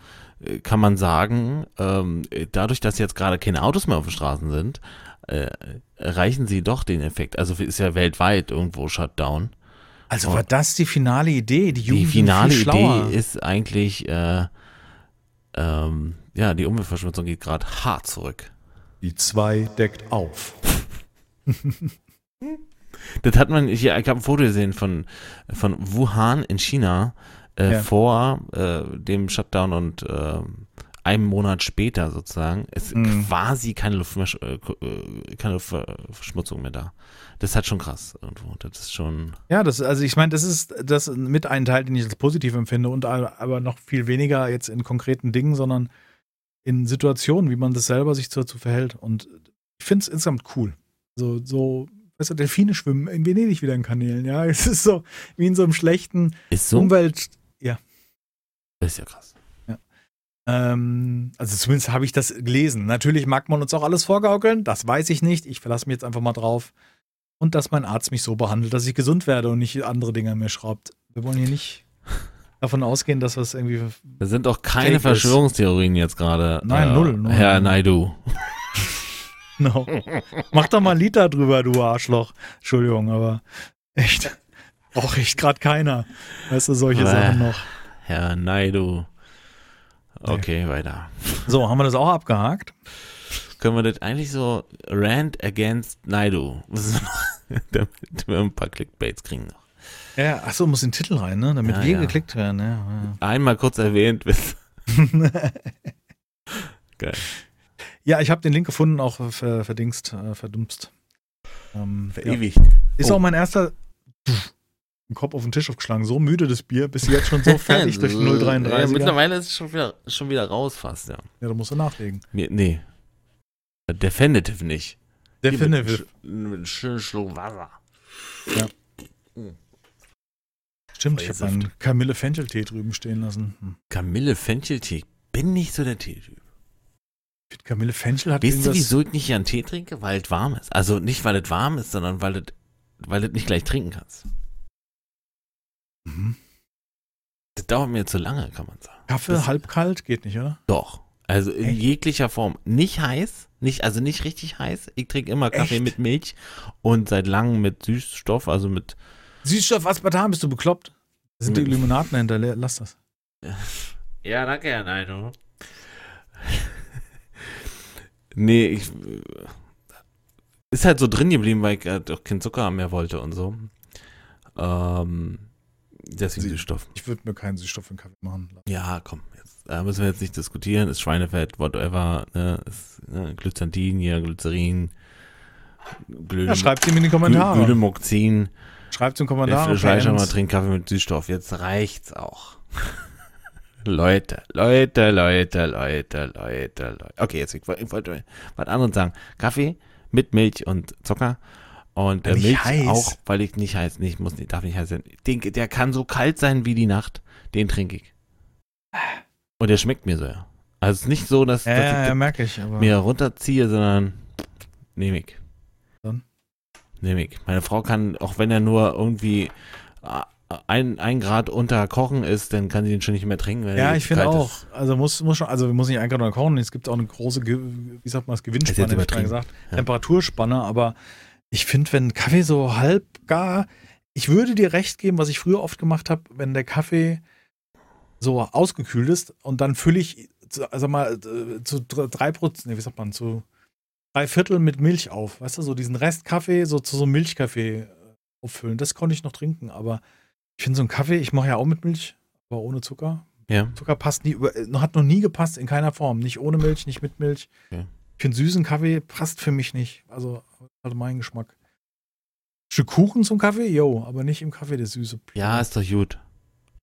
kann man sagen, ähm, dadurch, dass jetzt gerade keine Autos mehr auf den Straßen sind, äh, erreichen sie doch den Effekt. Also ist ja weltweit irgendwo Shutdown. Also war das die finale Idee? Die, Die Jugend sind finale. Idee ist eigentlich, äh, ähm, ja, die Umweltverschmutzung geht gerade hart zurück. Die zwei deckt auf. [laughs] Das hat man hier, ich habe ein Foto gesehen von, von Wuhan in China äh, Ja. vor äh, dem Shutdown und äh, einem Monat später sozusagen ist Mhm. quasi keine, Luftversch äh, äh, keine Luftverschmutzung mehr da. Das ist halt schon krass irgendwo. Das ist schon. Ja, das, also ich meine, das ist das mit ein Teil, den ich als positiv empfinde und aber aber noch viel weniger jetzt in konkreten Dingen, sondern in Situationen, wie man das selber sich dazu verhält. Und ich finde es insgesamt cool. So, so, weißt du, Delfine schwimmen in Venedig wieder in Kanälen, ja. [laughs] Es ist so wie in so einem schlechten so. Umwelt. ist ja krass. Ähm, also zumindest habe ich das gelesen. Natürlich mag man uns auch alles vorgaukeln, das weiß ich nicht. Ich verlasse mich jetzt einfach mal drauf. Und dass mein Arzt mich so behandelt, dass ich gesund werde und nicht andere Dinge an mir schraubt. Wir wollen hier nicht davon ausgehen, dass was irgendwie. Das sind auch keine Fake ist. Verschwörungstheorien jetzt gerade. Nein, null, null. Herr Naidu. [laughs] No. Mach doch mal ein Lied darüber, du Arschloch. Entschuldigung, aber echt. Braucht echt gerade keiner. Weißt du, solche Bäh. Sachen noch. Herr Naidu. Okay, weiter. So, haben wir das auch abgehakt? Können wir das eigentlich so Rant against Naidu? [laughs] Damit wir ein paar Clickbaits kriegen noch. Ja, achso, muss in den Titel rein, ne? Damit Ja, wir ja. geklickt werden, ja. Einmal kurz erwähnt. bis- [laughs] Geil. Ja, ich habe den Link gefunden, auch ver, verdingst, äh, verdumst. Ähm, ja. Verewigt. Ist Oh. auch mein erster den Kopf auf den Tisch aufgeschlagen. So müde das Bier, bist du jetzt schon so [laughs] fertig durch den Ja, 033. Ja, mittlerweile ist es schon wieder, schon wieder raus fast, ja. da musst du nachlegen. Mir, nee. Definitive nicht. Mit, einem schönen Schluck Wasser. Stimmt, ich habe einen Kamille Fencheltee drüben stehen lassen. Hm. Kamille Fencheltee. Bin nicht so der Teetyp. Kamille Fenchel hat Weißt du, irgendwas... wieso ich nicht gern Tee trinke? Weil es warm ist. Also nicht, weil es warm ist, sondern weil es weil du nicht gleich trinken kannst. Mhm. Das dauert mir zu lange, kann man sagen. Kaffee Das- halb kalt geht nicht, oder? Doch. Also in Echt? jeglicher Form. Nicht heiß, nicht, also nicht richtig heiß. Ich trinke immer Kaffee Echt? mit Milch und seit langem mit Süßstoff, also mit. Süßstoff, Aspartam, bist du bekloppt? Das sind die Illuminaten dahinter, lass das. Ja, danke, Herr Neino. [laughs] nee, ich. Ist halt so drin geblieben, weil ich äh, doch keinen Zucker mehr wollte und so. Ähm, deswegen Sie- Süßstoff. Ich würde mir keinen Süßstoff in Kaffee machen. Ja, komm, jetzt äh, müssen wir jetzt nicht diskutieren. Ist Schweinefett, whatever. Ne, ist, ne, Glycandin hier, Glycerin, Glüde, Ja, schreibt ihm in die Kommentare. Glydemoxin. Schreibt Der Kommentar. Fleisch mal trinkt Kaffee mit Süßstoff. Jetzt reicht's auch. [laughs] Leute, Leute, Leute, Leute, Leute, Leute. Okay, jetzt ich wollte ich was anderes sagen. Kaffee mit Milch und Zucker. Und äh, Milch heiß. auch, weil ich nicht heiß, nicht muss nicht, darf nicht heiß sein. Den, der kann so kalt sein wie die Nacht. Den trinke ich. Und der schmeckt mir so, ja. Also es ist nicht so, dass, Ja, dass ich ja, merke ich. Aber mir runterziehe, sondern nehme ich. Dann? Nehme ich. Meine Frau kann, auch wenn er nur irgendwie äh, ein, ein Grad unter Kochen ist, dann kann sie ihn schon nicht mehr trinken. Ja, ich finde auch. ist. Also muss, muss schon, also muss nicht ein Grad oder kochen. Es gibt auch eine große, wie sagt man das, Gewinnspanne, hätte ich übertrieben. gesagt. Ja. Temperaturspanne, aber ich finde, wenn Kaffee so halb gar, ich würde dir recht geben, was ich früher oft gemacht habe, wenn der Kaffee so ausgekühlt ist und dann fülle ich, also mal, äh, zu dr- drei Prozent, nee, wie sagt man, zu drei Viertel mit Milch auf. Weißt du, so diesen Rest Kaffee, so zu so einem Milchkaffee äh, auffüllen. Das konnte ich noch trinken, aber ich finde so einen Kaffee, ich mache ja auch mit Milch, aber ohne Zucker. Ja. Zucker passt nie, über- äh, hat noch nie gepasst in keiner Form. Nicht ohne Milch, nicht mit Milch. Okay. Ich finde süßen Kaffee passt für mich nicht. Also, also mein Geschmack. Stück Kuchen zum Kaffee? Jo, aber nicht im Kaffee, der süße. Ja, ist doch gut.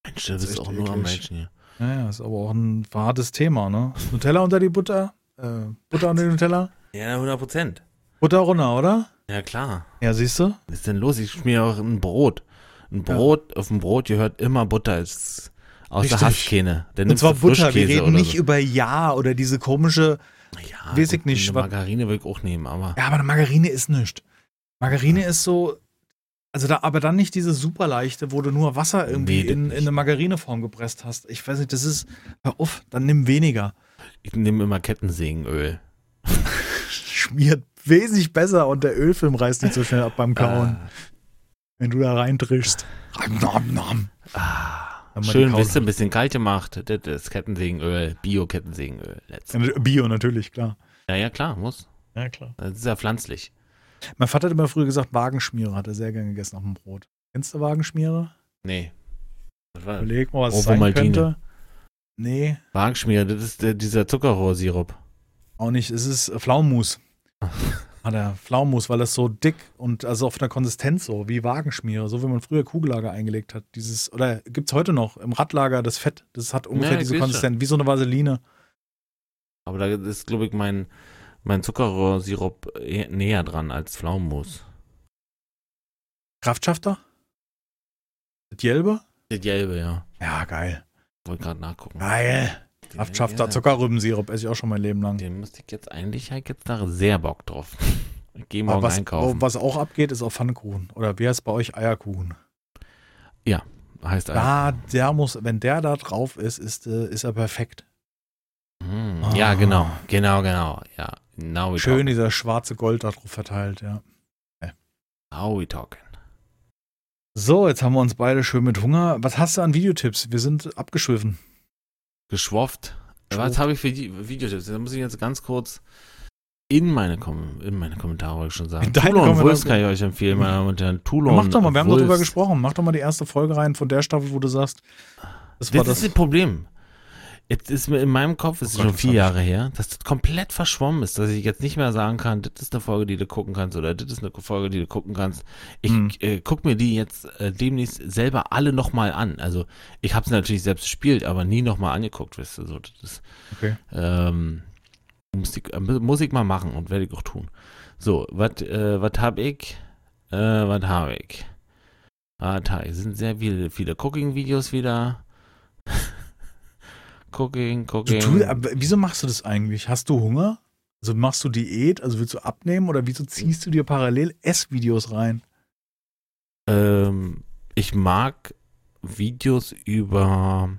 Mensch, das Das ist auch nur am. Menschen hier. Naja, ist aber auch ein hartes Thema, ne? Nutella unter die Butter? Äh, Butter unter die Nutella? Ja, 100 Prozent. Butter runter, oder? Ja, klar. Ja, siehst du? Was ist denn los? Ich schmier auch ein Brot. Ein Brot, auf dem Brot gehört immer Butter. Ist aus Richtig. der Hasskäne. Dann Und zwar Butter. Wir reden nicht so. über Ja oder diese komische. Ja, weiß ich nicht, Eine Margarine will ich auch nehmen, aber. Ja, aber eine Margarine ist nichts. Margarine ist so. Also da, aber dann nicht diese super leichte, wo du nur Wasser irgendwie Nee, in, in eine Margarineform gepresst hast. Ich weiß nicht, das ist. Hör auf, dann nimm weniger. Ich nehme immer Kettensägenöl. [laughs] Schmiert wesentlich besser und der Ölfilm reißt nicht so schnell ab beim Kauen, wenn du da reintrischst. Nom, nom. Ah, Wenn man schön, Kauen- ein bisschen kalt gemacht. Das ist Kettensägenöl, Bio-Kettensägenöl. Bio natürlich, klar. Ja, ja, klar, muss. Ja, klar. Das ist ja pflanzlich. Mein Vater hat immer früher gesagt, Wagenschmiere hat er sehr gern gegessen auf dem Brot. Kennst du Wagenschmiere? Nee. Überleg mal, was Ovo es sein Maltine. könnte. Nee, Wagenschmier, das ist der, dieser Zuckerrohrsirup. auch nicht. Es ist Pflaumenmus. Hat er Pflaumenmus, weil das so dick und also auf der Konsistenz so wie Wagenschmiere, so wie man früher Kugellager eingelegt hat. Dieses, oder gibt es heute noch im Radlager das Fett, das hat ungefähr Ja, diese Konsistenz, wie so eine Vaseline. Aber da ist, glaube ich, mein, mein Zuckerrohrsirup eher näher dran als Pflaumenmus. Kraftschafter? Das Gelbe? Das gelbe, ja. Ja, geil. Wollte gerade nachgucken. Geil. Ja, Zuckerrübensirup esse ich auch schon mein Leben lang. Den müsste ich jetzt eigentlich, ich jetzt da sehr Bock drauf. [laughs] Ich gehe Aber morgen was, einkaufen. was auch abgeht, ist auch Pfannkuchen. Oder wie heißt bei euch Eierkuchen? heißt Da, der muss, wenn der da drauf ist, ist, äh, ist er perfekt. Hm, Ah. Ja, genau. Genau, genau. Ja, now we Schön talking. dieser schwarze Gold da drauf verteilt, ja. Now we talking. So, jetzt haben wir uns beide schön mit Hunger. Was hast du an Videotipps? Wir sind abgeschwiffen. Geschwofft. Was Schwuff. habe ich für die Videotipps? Da muss ich jetzt ganz kurz in meine, Kom in meine Kommentare schon sagen. In deine Toulon Wolves kann ich euch empfehlen, meine Damen und Herren. Toulon Mach doch mal, wir haben Wolves. gesprochen. Mach doch mal die erste Folge rein von der Staffel, wo du sagst, das war Das, das. ist das Problem. Jetzt ist mir in meinem Kopf, es ist Oh Gott, schon vier Jahre her, dass das komplett verschwommen ist, dass ich jetzt nicht mehr sagen kann, das ist eine Folge, die du gucken kannst oder das ist eine Folge, die du gucken kannst. Ich Hm. äh, guck mir die jetzt äh, demnächst selber alle nochmal an. Also ich habe es natürlich selbst gespielt, aber nie nochmal angeguckt, wisst ihr. So, das ist, Okay. ähm, muss, ich, äh, muss ich mal machen und werde ich auch tun. So, was äh, was habe ich? Äh, was habe ich? Ah, da sind sehr viele, viele Cooking-Videos wieder. [laughs] Cooking, Cooking. du, aber wieso machst du das eigentlich? Hast du Hunger? Also machst du Diät? Also willst du abnehmen? Oder wieso ziehst du dir parallel Essvideos rein? ähm, ich mag Videos über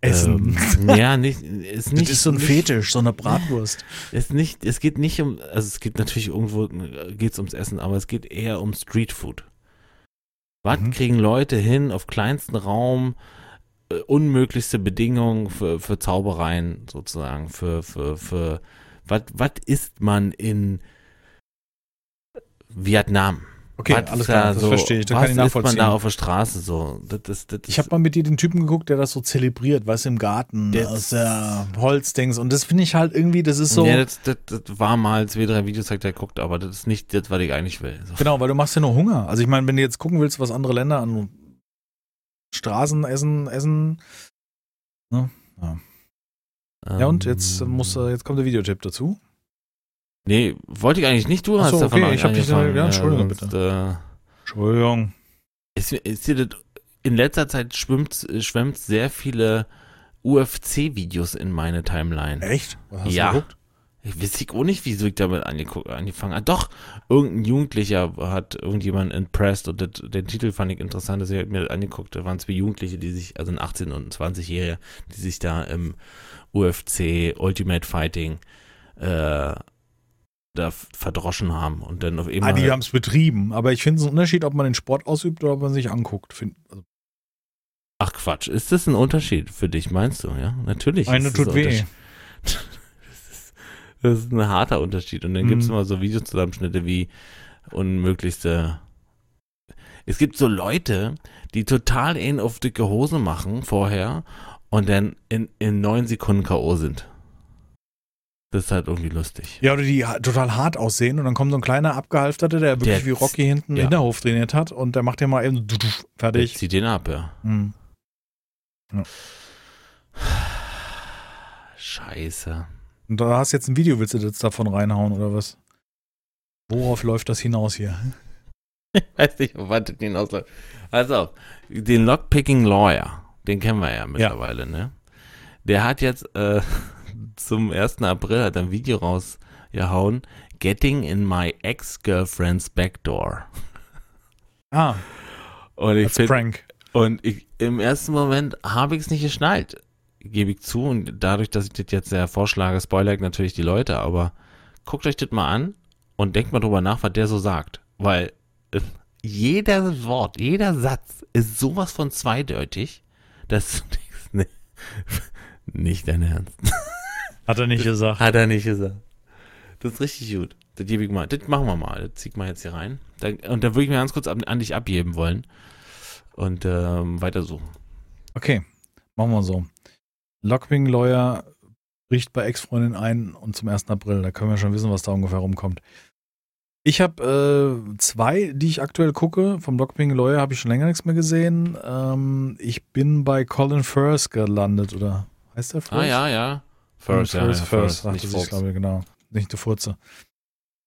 Essen. Ähm, [laughs] ja, nicht, ist das nicht. ist so ein nicht, Fetisch, so eine Bratwurst. Ist nicht, es geht nicht um, also es geht natürlich irgendwo, geht's ums Essen, aber es geht eher um Streetfood. Was Mhm. kriegen Leute hin auf kleinsten Raum, äh, unmöglichste Bedingungen für, für Zaubereien sozusagen, für, für, für, was, was isst man in Vietnam? Okay, Was alles klar, da das so, verstehe ich. Das was kann ich isst man nachvollziehen. da auf der Straße so? Das, das, das Ich habe mal mit dir den Typen geguckt, der das so zelebriert, weißt du, im Garten, Der- aus der Holzdings. Und das finde ich halt irgendwie, das ist so. Ja, das, das, das war mal zwei, drei Videos, hat er geguckt, aber das ist nicht das, was ich eigentlich will. So. Genau, weil du machst ja nur Hunger. Also ich meine, wenn du jetzt gucken willst, was andere Länder an Straßen essen, essen. Ne? Ja. ja, und jetzt Ähm, muss äh, jetzt kommt der Videotipp dazu. Nee, wollte ich eigentlich nicht. Du hast so, davon okay, ich hab dich- angefangen. ja, Entschuldigung, sonst, Äh, Entschuldigung. ist, ist in letzter Zeit schwimmt, schwemmt sehr viele UFC-Videos in meine Timeline. Echt? Was hast Ja. du geguckt? Ich weiß ich auch nicht, wieso ich damit angefangen habe. Doch, irgendein Jugendlicher hat irgendjemanden impressed und das, den Titel fand ich interessant, dass ich mir das angeguckt Da waren zwei Jugendliche, die sich, also ein 18- und ein 20-Jähriger, die sich da im UFC Ultimate Fighting äh, da verdroschen haben und dann auf eben. Ah, die haben es betrieben, aber ich finde es ein Unterschied, ob man den Sport ausübt oder ob man sich anguckt. Find, also Ach Quatsch, ist das ein Unterschied für dich, meinst du? Ja, natürlich. eine tut weh. Das ist ein harter Unterschied. Und dann Mhm. gibt es immer so Videozusammenschnitte wie unmöglichste. Es gibt so Leute, die total einen auf dicke Hose machen vorher und dann in, in neun Sekunden K.O. sind. Das ist halt irgendwie lustig. Ja, oder die total hart aussehen und dann kommt so ein kleiner Abgehalfterter, der wirklich Der wie Rocky hinten ja. Hinterhof trainiert hat und der macht dir mal eben Der fertig. zieht den ab, ja. Hm. Scheiße. Und da hast du jetzt ein Video, willst du jetzt davon reinhauen oder was? Worauf läuft das hinaus hier? Ich [laughs] weiß nicht, auf was das hinausläuft. Also, den Lockpicking Lawyer, den kennen wir ja mittlerweile, ne? Der hat jetzt äh, [laughs] zum 1. April hat ein Video rausgehauen, Getting in my ex-girlfriend's backdoor. [laughs] Ah, Und ich find, Prank. und ich, im ersten Moment habe ich es nicht geschnallt, gebe ich zu. Und dadurch, dass ich das jetzt sehr vorschlage, spoilere ich natürlich die Leute, aber guckt euch das mal an und denkt mal drüber nach, was der so sagt. Weil äh, jeder Wort, jeder Satz ist sowas von zweideutig, dass du denkst, [laughs] nee, nicht dein Ernst. Hat er nicht gesagt. Hat er nicht gesagt. Das ist richtig gut. Das gebe ich mal. Das machen wir mal. Das zieh ich mal jetzt hier rein. Und dann würde ich mir ganz kurz an, an dich abgeben wollen. Und ähm, weitersuchen. Okay, machen wir so. Lockwing Lawyer bricht bei Ex-Freundin ein und zum 1. April. Da können wir schon wissen, was da ungefähr rumkommt. Ich habe äh, zwei, die ich aktuell gucke. Vom Lockwing Lawyer habe ich schon länger nichts mehr gesehen. Ähm, ich bin bei Colin Firth gelandet, oder heißt der Firth? Ah, ja, ja. First, ja, ja, Firth, sagte nicht Fox. glaube ich, genau. Nicht der Furze.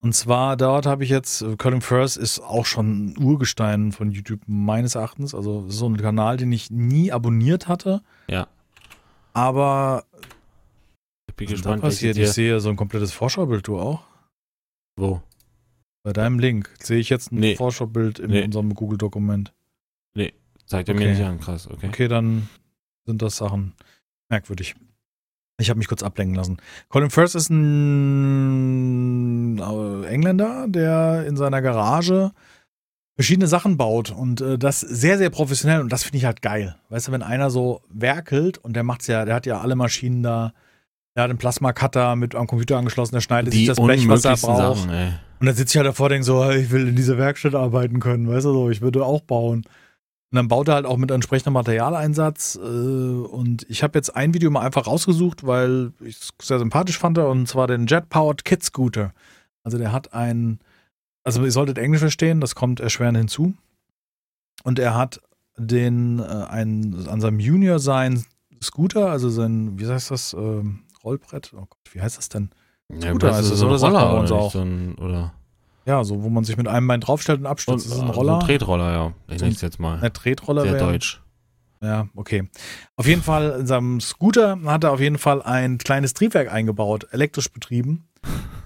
Und zwar dort habe ich jetzt, Colin Firth ist auch schon ein Urgestein von YouTube meines Erachtens. Also so ein Kanal, den ich nie abonniert hatte. Ja. Aber Ich bin was gespannt, passiert? welches Ich sehe so ein komplettes Vorschaubild, du auch? wo? Bei deinem Link sehe ich jetzt ein Nee. Vorschaubild in Nee. unserem Google-Dokument. Zeigt er Okay. mir nicht an, krass, okay. Okay, dann sind das Sachen merkwürdig. Ich habe mich kurz ablenken lassen. Colin Firth ist ein äh, Engländer, der in seiner Garage verschiedene Sachen baut und äh, das sehr, sehr professionell und das finde ich halt geil. Weißt du, wenn einer so werkelt und der macht's ja, der hat ja alle Maschinen da, der hat einen Plasma-Cutter mit am Computer angeschlossen, der schneidet sich Die das Blech, was er braucht. Sachen, ey. Und dann sitze ich halt davor und denke so, ich will in dieser Werkstatt arbeiten können, weißt du so, ich würde auch bauen. Und dann baut er halt auch mit entsprechendem Materialeinsatz. Äh, und ich habe jetzt ein Video mal einfach rausgesucht, weil ich es sehr sympathisch fand, und zwar den Jet Powered Kid Scooter. Also der hat ein, also ihr solltet Englisch verstehen, das kommt erschwerend hinzu. Und er hat den, äh, ein, an seinem Junior sein Scooter, also sein, wie heißt das, ähm, Rollbrett? Oh Gott, wie heißt das denn? Ja, Scooter weißt heißt du, es, so ein sagt man Roller oder auch? so ein, oder Ja, so, wo man sich mit einem Bein draufstellt und abstützt. das ist ein Roller. So ein Tretroller, ja. Ich So nenne es jetzt mal. Ein Tretroller Sehr wäre. deutsch. Ja, okay. Auf jeden Fall, in seinem Scooter hat er auf jeden Fall ein kleines Triebwerk eingebaut, elektrisch betrieben.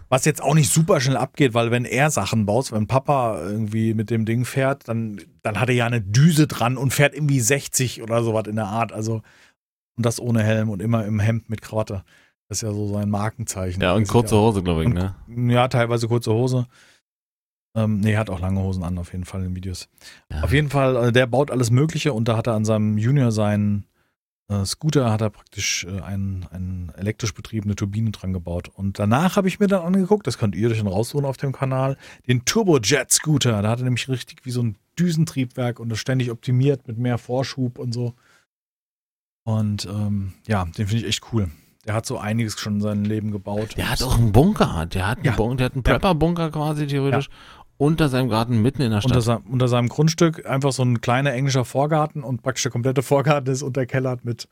Was jetzt auch nicht super schnell abgeht, weil wenn er Sachen baut, wenn Papa irgendwie mit dem Ding fährt, dann, dann hat er ja eine Düse dran und fährt irgendwie 60 oder sowas in der Art. Also, und das ohne Helm und immer im Hemd mit Krawatte. Das ist ja so sein Markenzeichen. Ja, und kurze Hose, glaube ich, Und- ne? Ja, teilweise kurze Hose. Ähm, nee, er hat auch lange Hosen an, auf jeden Fall in Videos. Ja. Auf jeden Fall, äh, der baut alles Mögliche und da hat er an seinem Junior seinen Scooter, hat er praktisch äh, einen, einen elektrisch betriebene Turbine dran gebaut. Und danach habe ich mir dann angeguckt, das könnt ihr euch dann raussuchen auf dem Kanal, den Turbojet Scooter. Da hat er nämlich richtig wie so ein Düsentriebwerk und das ständig optimiert mit mehr Vorschub und so. Und ähm, ja, den finde ich echt cool. Der hat so einiges schon in seinem Leben gebaut. Der hat auch einen Bunker. Der hat einen, Ja. Bunker, der hat einen Ja. Prepper-Bunker quasi theoretisch unter seinem Garten mitten in der Stadt. unter, sein, unter seinem Grundstück einfach so ein kleiner englischer Vorgarten und praktisch der komplette Vorgarten ist unterkellert mit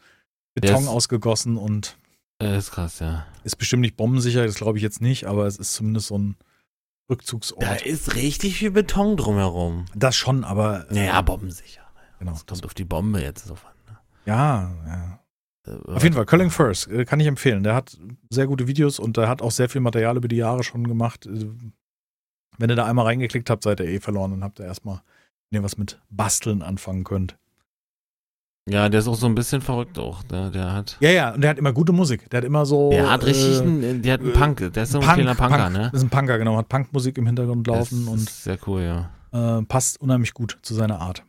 Beton ist- ausgegossen und Äh, ist krass, ja. ist bestimmt nicht bombensicher, das glaube ich jetzt nicht, aber es ist zumindest so ein Rückzugsort. Da ist richtig viel Beton drumherum. das schon, aber äh, Naja, bombensicher. genau. Das kommt auf die Bombe jetzt so an. Ne? Ja, ja. Auf jeden Fall, Culling First, äh, kann ich empfehlen. Der hat sehr gute Videos und der hat auch sehr viel Material über die Jahre schon gemacht. Äh, wenn ihr da einmal reingeklickt habt, seid ihr eh verloren und habt ihr erstmal, wenn ihr was mit Basteln anfangen könnt. Ja, der ist auch so ein bisschen verrückt auch. Der, der hat. Ja, ja, und der hat immer gute Musik. Der hat immer so. Der hat richtig, äh, einen, der hat einen Punk. Der ist so ein Punk, kleiner Punker, Punk. ne? Das ist ein Punker, genau. Hat Punkmusik im Hintergrund laufen das und ist sehr cool, ja. äh, passt unheimlich gut zu seiner Art.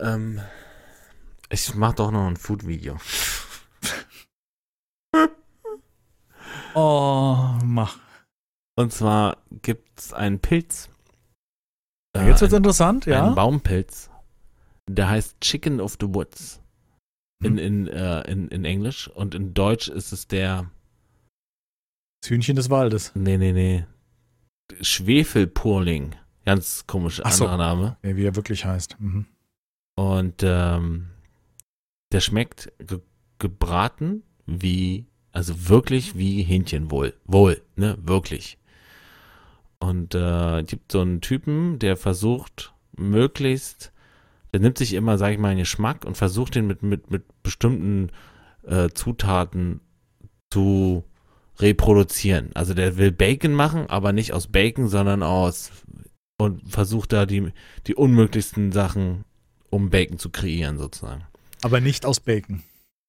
Ähm, ich mach doch noch ein Food-Video. [laughs] Oh, mach. Und zwar gibt's einen Pilz. Jetzt wird's ein, interessant, ja. Einen Baumpilz. Der heißt Chicken of the Woods. In, Hm. in, äh, in, in Englisch. Und in Deutsch ist es der. Das Hühnchen des Waldes. Nee, nee, nee. Schwefelpurling. Ganz komisch Ach so. anderer Name. Ja, wie er wirklich heißt. Mhm. Und ähm, der schmeckt ge gebraten wie, also wirklich wie Hähnchen wohl. Wohl, ne? Wirklich. Und äh, gibt so einen Typen, der versucht, möglichst, der nimmt sich immer, sag ich mal, einen Geschmack und versucht den mit, mit, mit bestimmten äh, Zutaten zu reproduzieren. Also der will Bacon machen, aber nicht aus Bacon, sondern aus und versucht da die, die unmöglichsten Sachen, um Bacon zu kreieren, sozusagen. Aber nicht aus Bacon.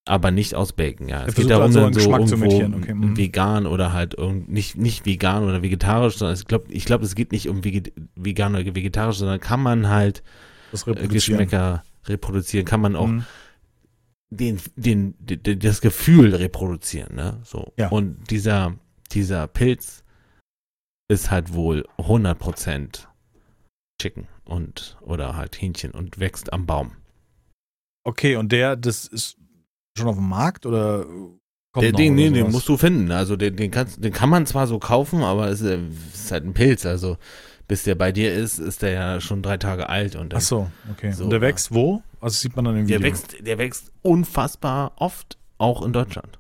Aber nicht aus Bacon, ja. Es geht darum, also dann einen so Geschmack zu irgendwo okay, mhm. vegan oder halt nicht, nicht vegan oder vegetarisch, sondern ich glaube, ich glaub, es geht nicht um vegan oder vegetarisch, sondern kann man halt äh, reproduzieren. Geschmäcker reproduzieren, kann man auch Mhm. den, den, den, das Gefühl reproduzieren, ne? So. Ja. Und dieser, dieser Pilz ist halt wohl 100% Chicken und, oder halt Hähnchen und wächst am Baum. Okay, und der, das ist schon auf dem Markt oder kommt Der, noch den, oder nee, den musst du finden. Also den, den, kannst, den kann man zwar so kaufen, aber es ist, ist halt ein Pilz. Also bis der bei dir ist, ist der ja schon drei Tage alt. Und dann, Ach so, okay. So, und der wächst wo? Also sieht man dann im der, Video. wächst, der wächst unfassbar oft, auch in Deutschland.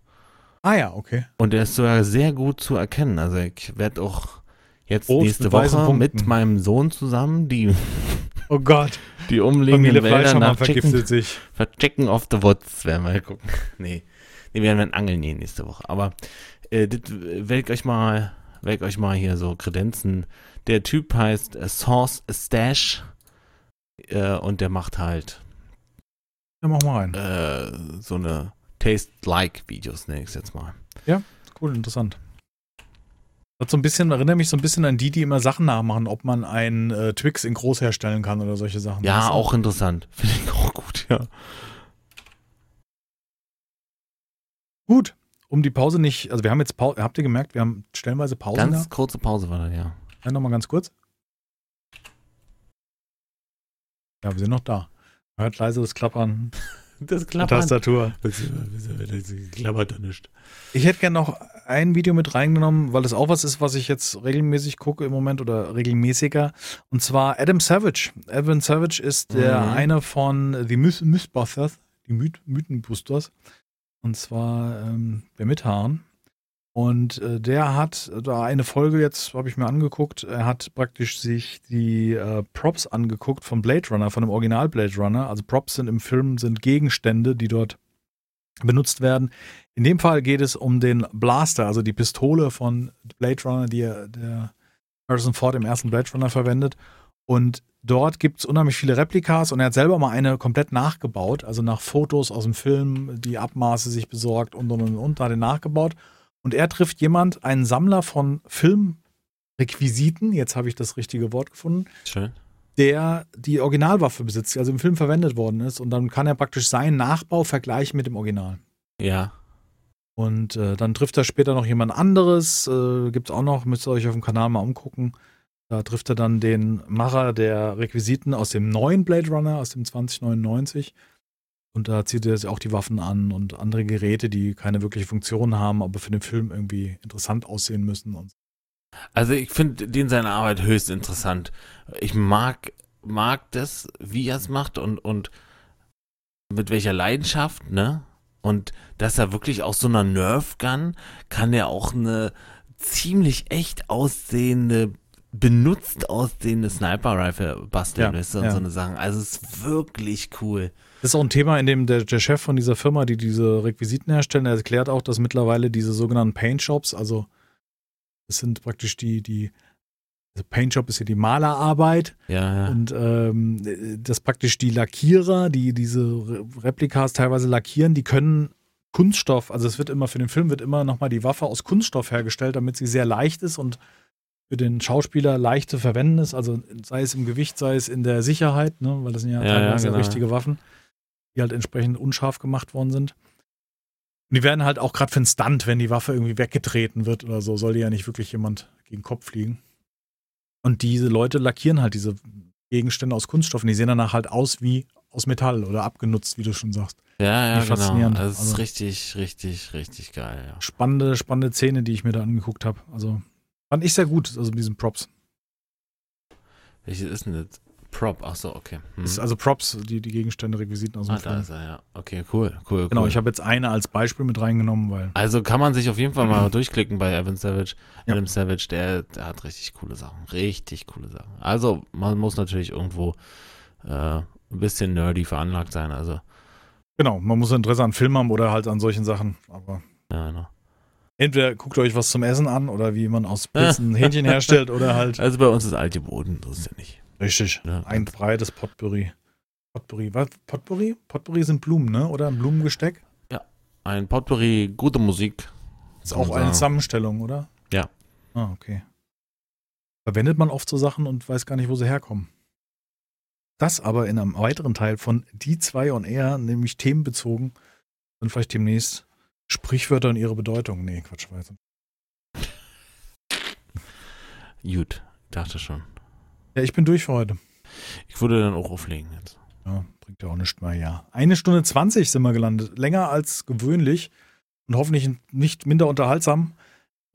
Ah ja, okay. Und der ist sogar sehr gut zu erkennen. Also ich werde auch jetzt Obst nächste Woche mit meinem Sohn zusammen die, Oh Gott, die Familie umliegenden Wälder Fleischhammer nach vergiftet sich. Chicken of the Woods werden wir gucken. Nee, nee wir werden angeln gehen nächste Woche. Aber äh, das ich euch mal, ich euch mal hier so kredenzen. Der Typ heißt äh, Sauce Stash äh, und der macht halt Ja, mach mal rein. äh, so eine Taste-like-Videos, nenne ich es jetzt mal. Cool, interessant. Das so ein bisschen, erinnert mich so ein bisschen an die, die immer Sachen nachmachen, ob man ein äh, Twix in groß herstellen kann oder solche Sachen. Ja, auch interessant. [laughs] Finde ich auch gut, ja. Gut. Um die Pause nicht, also wir haben jetzt Pause, habt ihr gemerkt, wir haben stellenweise Pause. Ganz kurze Pause war da, ja. Ja, nochmal ganz kurz. Ja, wir sind noch da. Hört leise das Klappern Das der Tastatur. Das klappert da nicht. Ich hätte gerne noch ein Video mit reingenommen, weil das auch was ist, was ich jetzt regelmäßig gucke im Moment oder regelmäßiger. Und zwar Adam Savage. Adam Savage ist der Mhm. eine von The Myth Mythbusters, die Myth Mythenbusters. Und zwar ähm, der mit Haaren. Und äh, der hat da eine Folge jetzt, habe ich mir angeguckt, er hat praktisch sich die äh, Props angeguckt vom Blade Runner, von dem Original Blade Runner. Also Props sind im Film, sind Gegenstände, die dort benutzt werden. In dem Fall geht es um den Blaster, also die Pistole von Blade Runner, die er- der Harrison Ford im ersten Blade Runner verwendet. Und dort gibt es unheimlich viele Replikas und er hat selber mal eine komplett nachgebaut, also nach Fotos aus dem Film, die Abmaße sich besorgt und und und und, hat er nachgebaut. Und er trifft jemand, einen Sammler von Filmrequisiten, jetzt habe ich das richtige Wort gefunden, Schön. der die Originalwaffe besitzt, die also im Film verwendet worden ist. Und dann kann er praktisch seinen Nachbau vergleichen mit dem Original. Ja. Und äh, dann trifft er später noch jemand anderes. Äh, Gibt es auch noch, müsst ihr euch auf dem Kanal mal umgucken. Da trifft er dann den Macher der Requisiten aus dem neuen Blade Runner, aus dem 2099. Und da zieht er sich auch die Waffen an und andere Geräte, die keine wirkliche Funktion haben, aber für den Film irgendwie interessant aussehen müssen. Und Also ich finde den seine Arbeit höchst interessant. Ich mag, mag das, wie er es macht und, und mit welcher Leidenschaft, ne? Und dass er wirklich aus so einer Nerf Gun kann er auch eine ziemlich echt aussehende benutzt aus den Sniper-Rifle basteln, Ja, und ja. so eine Sachen. Also es ist wirklich cool. Das ist auch ein Thema, in dem der, der Chef von dieser Firma, die diese Requisiten herstellen, er erklärt auch, dass mittlerweile diese sogenannten Paint Shops, also das sind praktisch die, die also Paint Shop ist ja die Malerarbeit Ja, ja. und ähm, das praktisch die Lackierer, die diese Re- Replikas teilweise lackieren, die können Kunststoff, also es wird immer für den Film wird immer nochmal die Waffe aus Kunststoff hergestellt, damit sie sehr leicht ist und für den Schauspieler leicht zu verwenden ist, also sei es im Gewicht, sei es in der Sicherheit, ne, weil das sind ja, Ja, ja, teilweise genau. richtige Waffen, die halt entsprechend unscharf gemacht worden sind. Und die werden halt auch gerade für einen Stunt, wenn die Waffe irgendwie weggetreten wird oder so, soll die ja nicht wirklich jemand gegen den Kopf fliegen. Und diese Leute lackieren halt diese Gegenstände aus Kunststoff und die sehen danach halt aus wie aus Metall oder abgenutzt, wie du schon sagst. Ja, ja, genau. faszinierend. Es ist Also- richtig, richtig, richtig geil, ja. Spannende, spannende Szene, die ich mir da angeguckt habe. Also fand ich sehr gut, also mit diesen Props. Welches ist denn das? Prop, ach so, okay. Hm. Ist also Props, die, die Gegenstände, Requisiten aus dem ah, da Film. ist er, ja. Okay, cool, cool, Genau, cool. ich habe jetzt eine als Beispiel mit reingenommen, weil Also kann man sich auf jeden Fall mal [clears throat] durchklicken bei Evan Savage. Ja. Adam Savage, der, der hat richtig coole Sachen. Richtig coole Sachen. Also man muss natürlich irgendwo äh, ein bisschen nerdy veranlagt sein. Also, genau, man muss Interesse an Film haben oder halt an solchen Sachen. Aber ja, genau. Entweder guckt euch was zum Essen an oder wie man aus Pilzen Hähnchen herstellt oder halt Also bei uns ist alte Boden, das ist ja nicht. richtig Ja. ein breites Potpourri. Potpourri, was? Potpourri? Potpourri sind Blumen, ne? Oder ein Blumengesteck? Ein Potpourri, gute Musik. Ist auch eine. Zusammenstellung, oder? Ja. Ah, okay. Verwendet man oft so Sachen und weiß gar nicht, wo sie herkommen. Das aber in einem weiteren Teil von Die zwei on Air, nämlich themenbezogen, und vielleicht demnächst Sprichwörter und ihre Bedeutung. Nee, Quatsch, weiter. Gut, dachte schon. Ja, ich bin durch für heute. Ich würde dann auch auflegen jetzt. Ja, bringt ja auch nichts mehr, ja. Eine Stunde 20 sind wir gelandet. Länger als gewöhnlich und hoffentlich nicht minder unterhaltsam.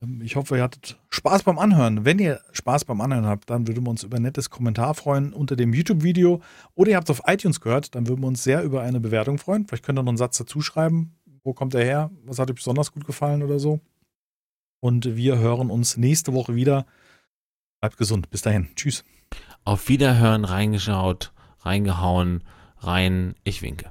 Ähm, Ich hoffe, ihr hattet Spaß beim Anhören. Wenn ihr Spaß beim Anhören habt, dann würden wir uns über ein nettes Kommentar freuen unter dem YouTube-Video. Oder ihr habt es auf iTunes gehört, dann würden wir uns sehr über eine Bewertung freuen. Vielleicht könnt ihr noch einen Satz dazu schreiben. Wo kommt er her? Was hat euch besonders gut gefallen oder so? Und wir hören uns nächste Woche wieder. Bleibt gesund. Bis dahin. Tschüss. Auf Wiederhören reingeschaut, reingehauen, rein. Ich winke.